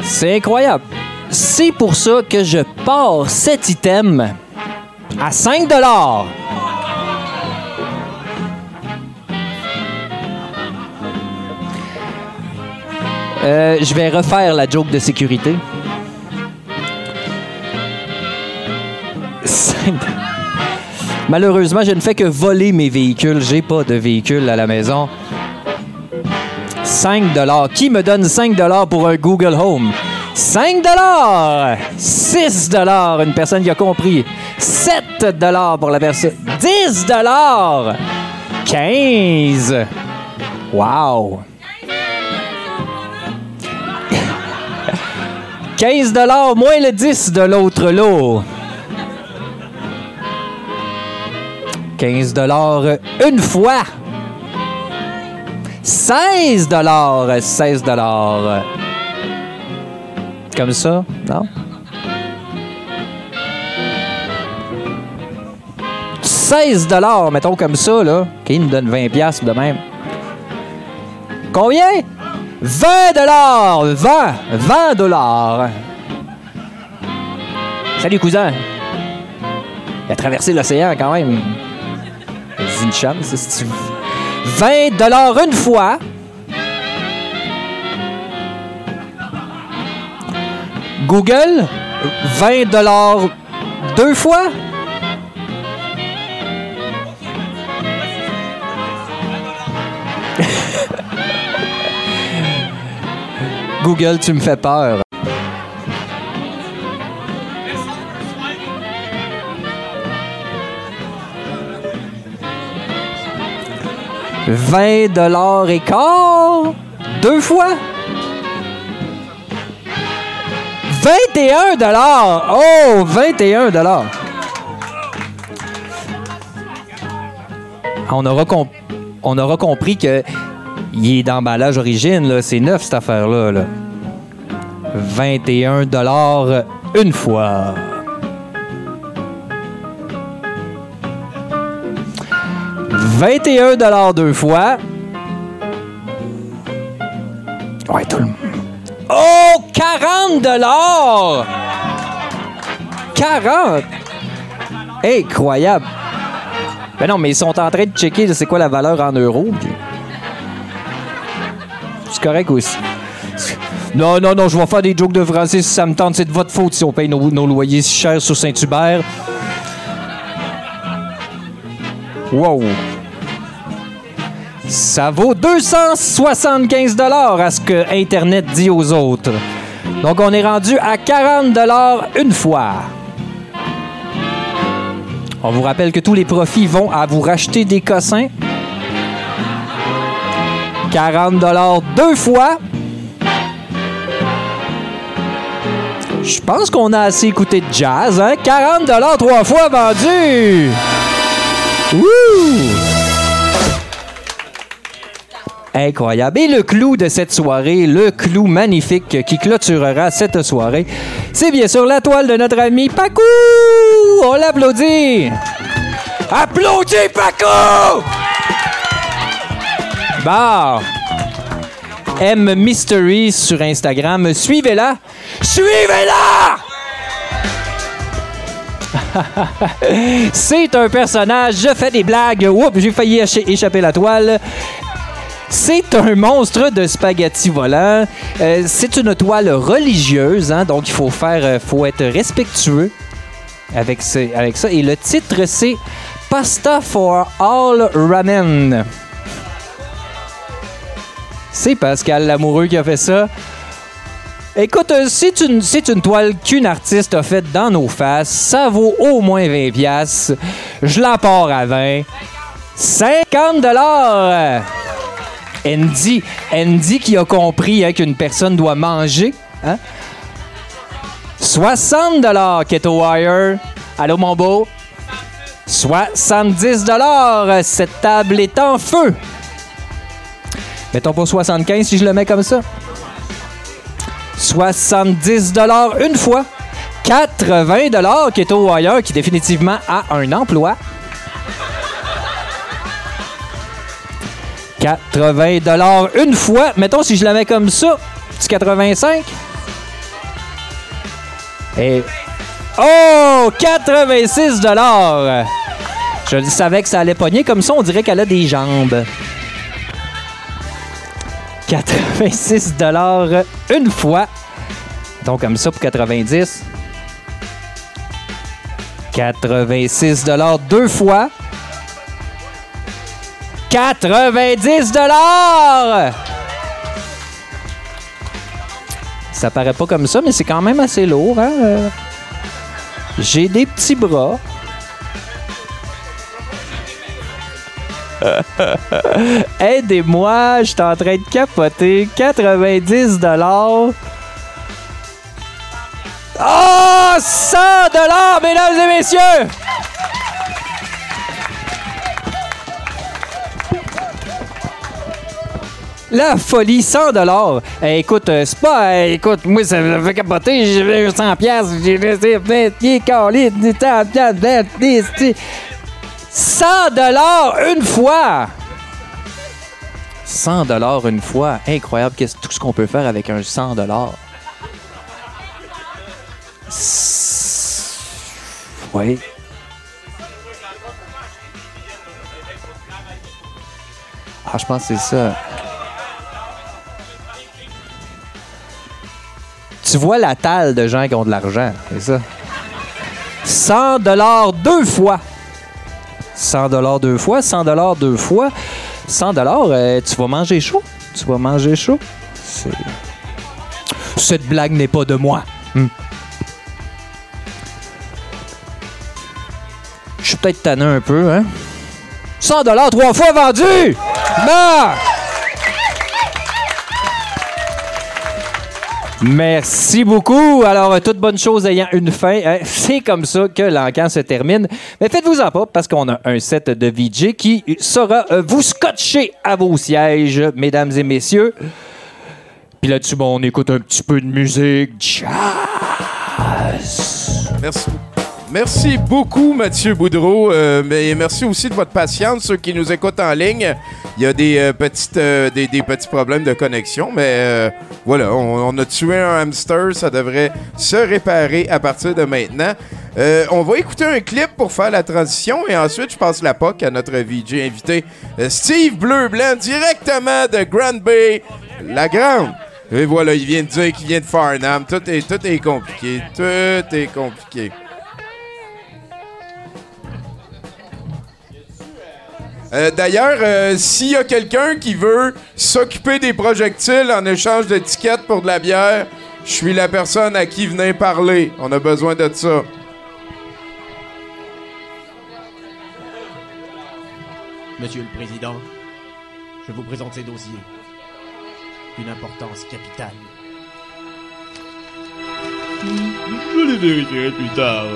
C'est incroyable. C'est pour ça que je pars cet item à 5 Euh, je vais refaire la joke de sécurité. Malheureusement, je ne fais que voler mes véhicules. J'ai pas de véhicule à la maison. 5 Qui me donne 5 pour un Google Home? 5 6 une personne qui a compris. 7 pour la personne. 10 15 Wow! 15 moins le 10 de l'autre lot. 15 une fois. 16 16 Comme ça, non? 16 mettons comme ça, là. Qui nous donne 20 piastres de même. Combien? 20 20! 20 dollars! Salut, cousin! Il a traversé l'océan quand même. Une chance, si tu 20 dollars une fois. Google, 20 dollars deux fois. Google, tu me fais peur. 20 dollars et quart deux fois. 21 dollars. Oh, 21 dollars. On aura, com- on aura compris que il est d'emballage origine. C'est neuf, cette affaire-là. là. 21 dollars une fois. « 21 dollars deux fois. Ouais, tout le monde. Oh, 40 dollars! 40! Incroyable! Ben non, mais ils sont en train de checker c'est quoi la valeur en euros. C'est correct aussi. Non, non, non, je vais faire des jokes de français si ça me tente. C'est de votre faute si on paye nos, nos loyers si chers sur Saint-Hubert. Wow! Ça vaut 275 dollars à ce que Internet dit aux autres. Donc, on est rendu à 40 dollars une fois. On vous rappelle que tous les profits vont à vous racheter des cossins. 40 dollars deux fois. Je pense qu'on a assez écouté de jazz, hein? 40 dollars trois fois vendu. Wouh! Incroyable. Et le clou de cette soirée, le clou magnifique qui clôturera cette soirée, c'est bien sûr la toile de notre ami Paco! On l'applaudit! Applaudis Paco! Bon. M Mystery sur Instagram. Suivez-la! Suivez-la! C'est un personnage, je fais des blagues. Oups, j'ai failli écha- échapper la toile. C'est un monstre de spaghetti volant. Euh, c'est une toile religieuse, hein, donc il faut faire, euh, faut être respectueux avec, ça. Et le titre, c'est Pasta for All Ramen. C'est Pascal Lamoureux qui a fait ça. Écoute, euh, c'est une, toile qu'une artiste a faite dans nos faces. Ça vaut au moins 20 piastres. Je la à 20. 50 dollars. Andy, Andy qui a compris hein, qu'une personne doit manger. Hein? 60 dollars Keto Wire. Allô mon beau? 70 dollars. Cette table est en feu. Mettons pas 75 si je le mets comme ça. 70 dollars une fois. 80 dollars Keto Wire qui définitivement a un emploi. 80 dollars une fois. Mettons si je la mets comme ça, petit 85. Et oh, 86 dollars. Je savais que ça allait pogner comme ça, on dirait qu'elle a des jambes. 86 dollars une fois. Donc comme ça pour 90. 86 dollars deux fois. 90 dollars. Ça paraît pas comme ça, mais c'est quand même assez lourd. Hein? Euh, J'ai des petits bras. Aidez-moi, je suis en train de capoter. 90 dollars. Oh, 100 dollars, mesdames et messieurs. La folie, 100 dollars. écoute, euh, c'est pas... euh, écoute, moi, ça me fait capoter. J'ai 100 piastres. J'ai laissé 20 pieds, calés, 100 piastres, 20 pieds, 100 dollars une fois. 100 dollars une fois. Incroyable. Qu'est-ce tout ce qu'on peut faire avec un 100 dollars? Oui. Ah, je pense que c'est ça. Tu vois la talle de gens qui ont de l'argent, c'est ça. 100 dollars deux fois. 100 dollars deux fois, 100 dollars deux fois. 100 dollars, euh, tu vas manger chaud. Tu vas manger chaud. Cette blague n'est pas de moi. Hmm. Je suis peut-être tanné un peu, hein? 100 dollars trois fois vendu! Marc! Merci beaucoup. Alors, toute bonne chose ayant une fin, hein, c'est comme ça que l'encan se termine. Mais faites-vous-en pas, parce qu'on a un set de VJ qui saura euh, vous scotcher à vos sièges, mesdames et messieurs. Puis là-dessus, bon, on écoute un petit peu de musique. Jazz. Merci. Merci beaucoup, Mathieu Boudreau. Euh, mais merci aussi de votre patience, ceux qui nous écoutent en ligne. Il y a des, euh, petites, euh, des, petits problèmes de connexion, mais euh, voilà, on, a tué un hamster. Ça devrait se réparer à partir de maintenant. On va écouter un clip pour faire la transition et ensuite, je passe la POC à notre VJ invité, Steve Bleu-Blanc, directement de Grand Bay, la Grande. Et voilà, il vient de dire qu'il vient de Farnham. Tout est compliqué. Tout est compliqué. Euh, D'ailleurs, euh, s'il y a quelqu'un qui veut s'occuper des projectiles en échange d'étiquettes pour de la bière, je suis la personne à qui venez parler. On a besoin de ça. Monsieur le Président, je vous présente ces dossiers d'une importance capitale. Je les vérifierai plus tard.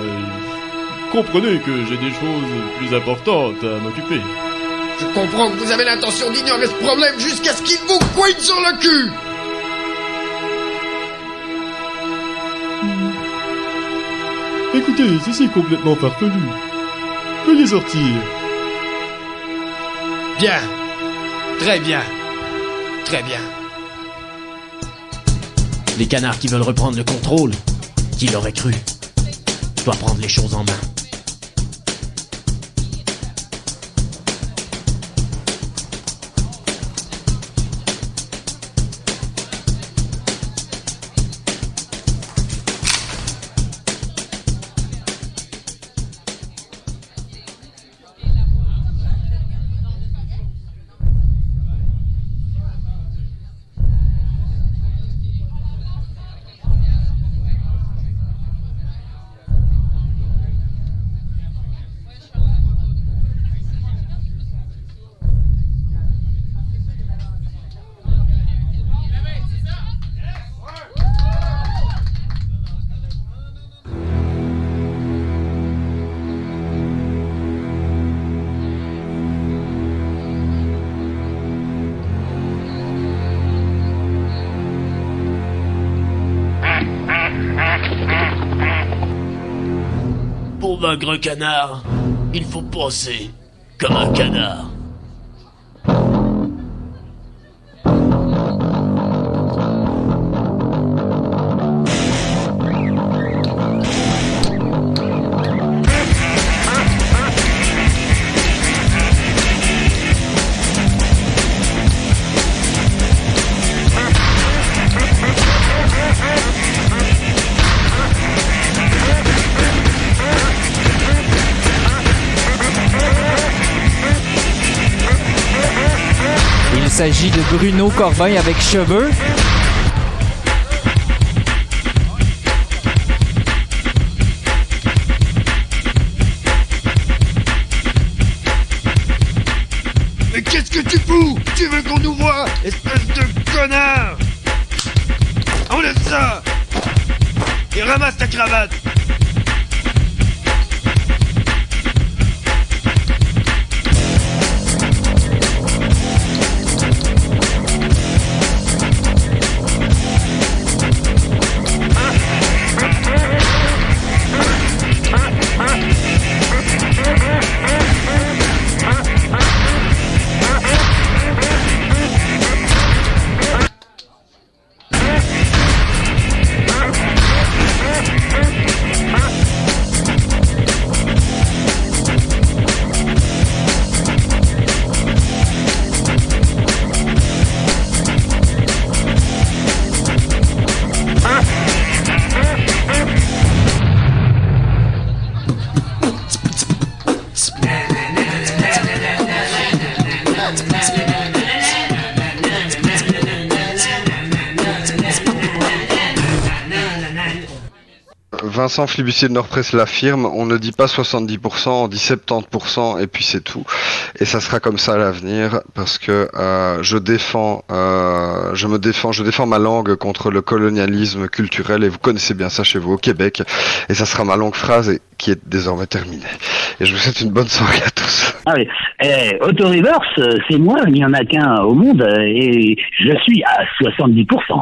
Comprenez que j'ai des choses plus importantes à m'occuper. Je comprends que vous avez l'intention d'ignorer ce problème jusqu'à ce qu'il vous couine sur le cul Écoutez, ceci est complètement farfelu. Veuillez sortir. Bien. Très bien. Très bien. Les canards qui veulent reprendre le contrôle, qui l'aurait cru, doit prendre les choses en main. Un canard, il faut penser comme un canard. S'agit de Bruno Corbin avec cheveux. Vincent Flibustier de Nordpresse l'affirme, on ne dit pas 70%, on dit 70% et puis c'est tout. Et ça sera comme ça à l'avenir parce que euh, je défends, euh, je me défends, je défends ma langue contre le colonialisme culturel et vous connaissez bien ça chez vous au Québec. Et ça sera ma longue phrase qui est désormais terminée. Et je vous souhaite une bonne soirée à tous. Ah. Eh, Auto Reverse, euh, c'est moi, il n'y en a qu'un au monde, et je suis à 70%.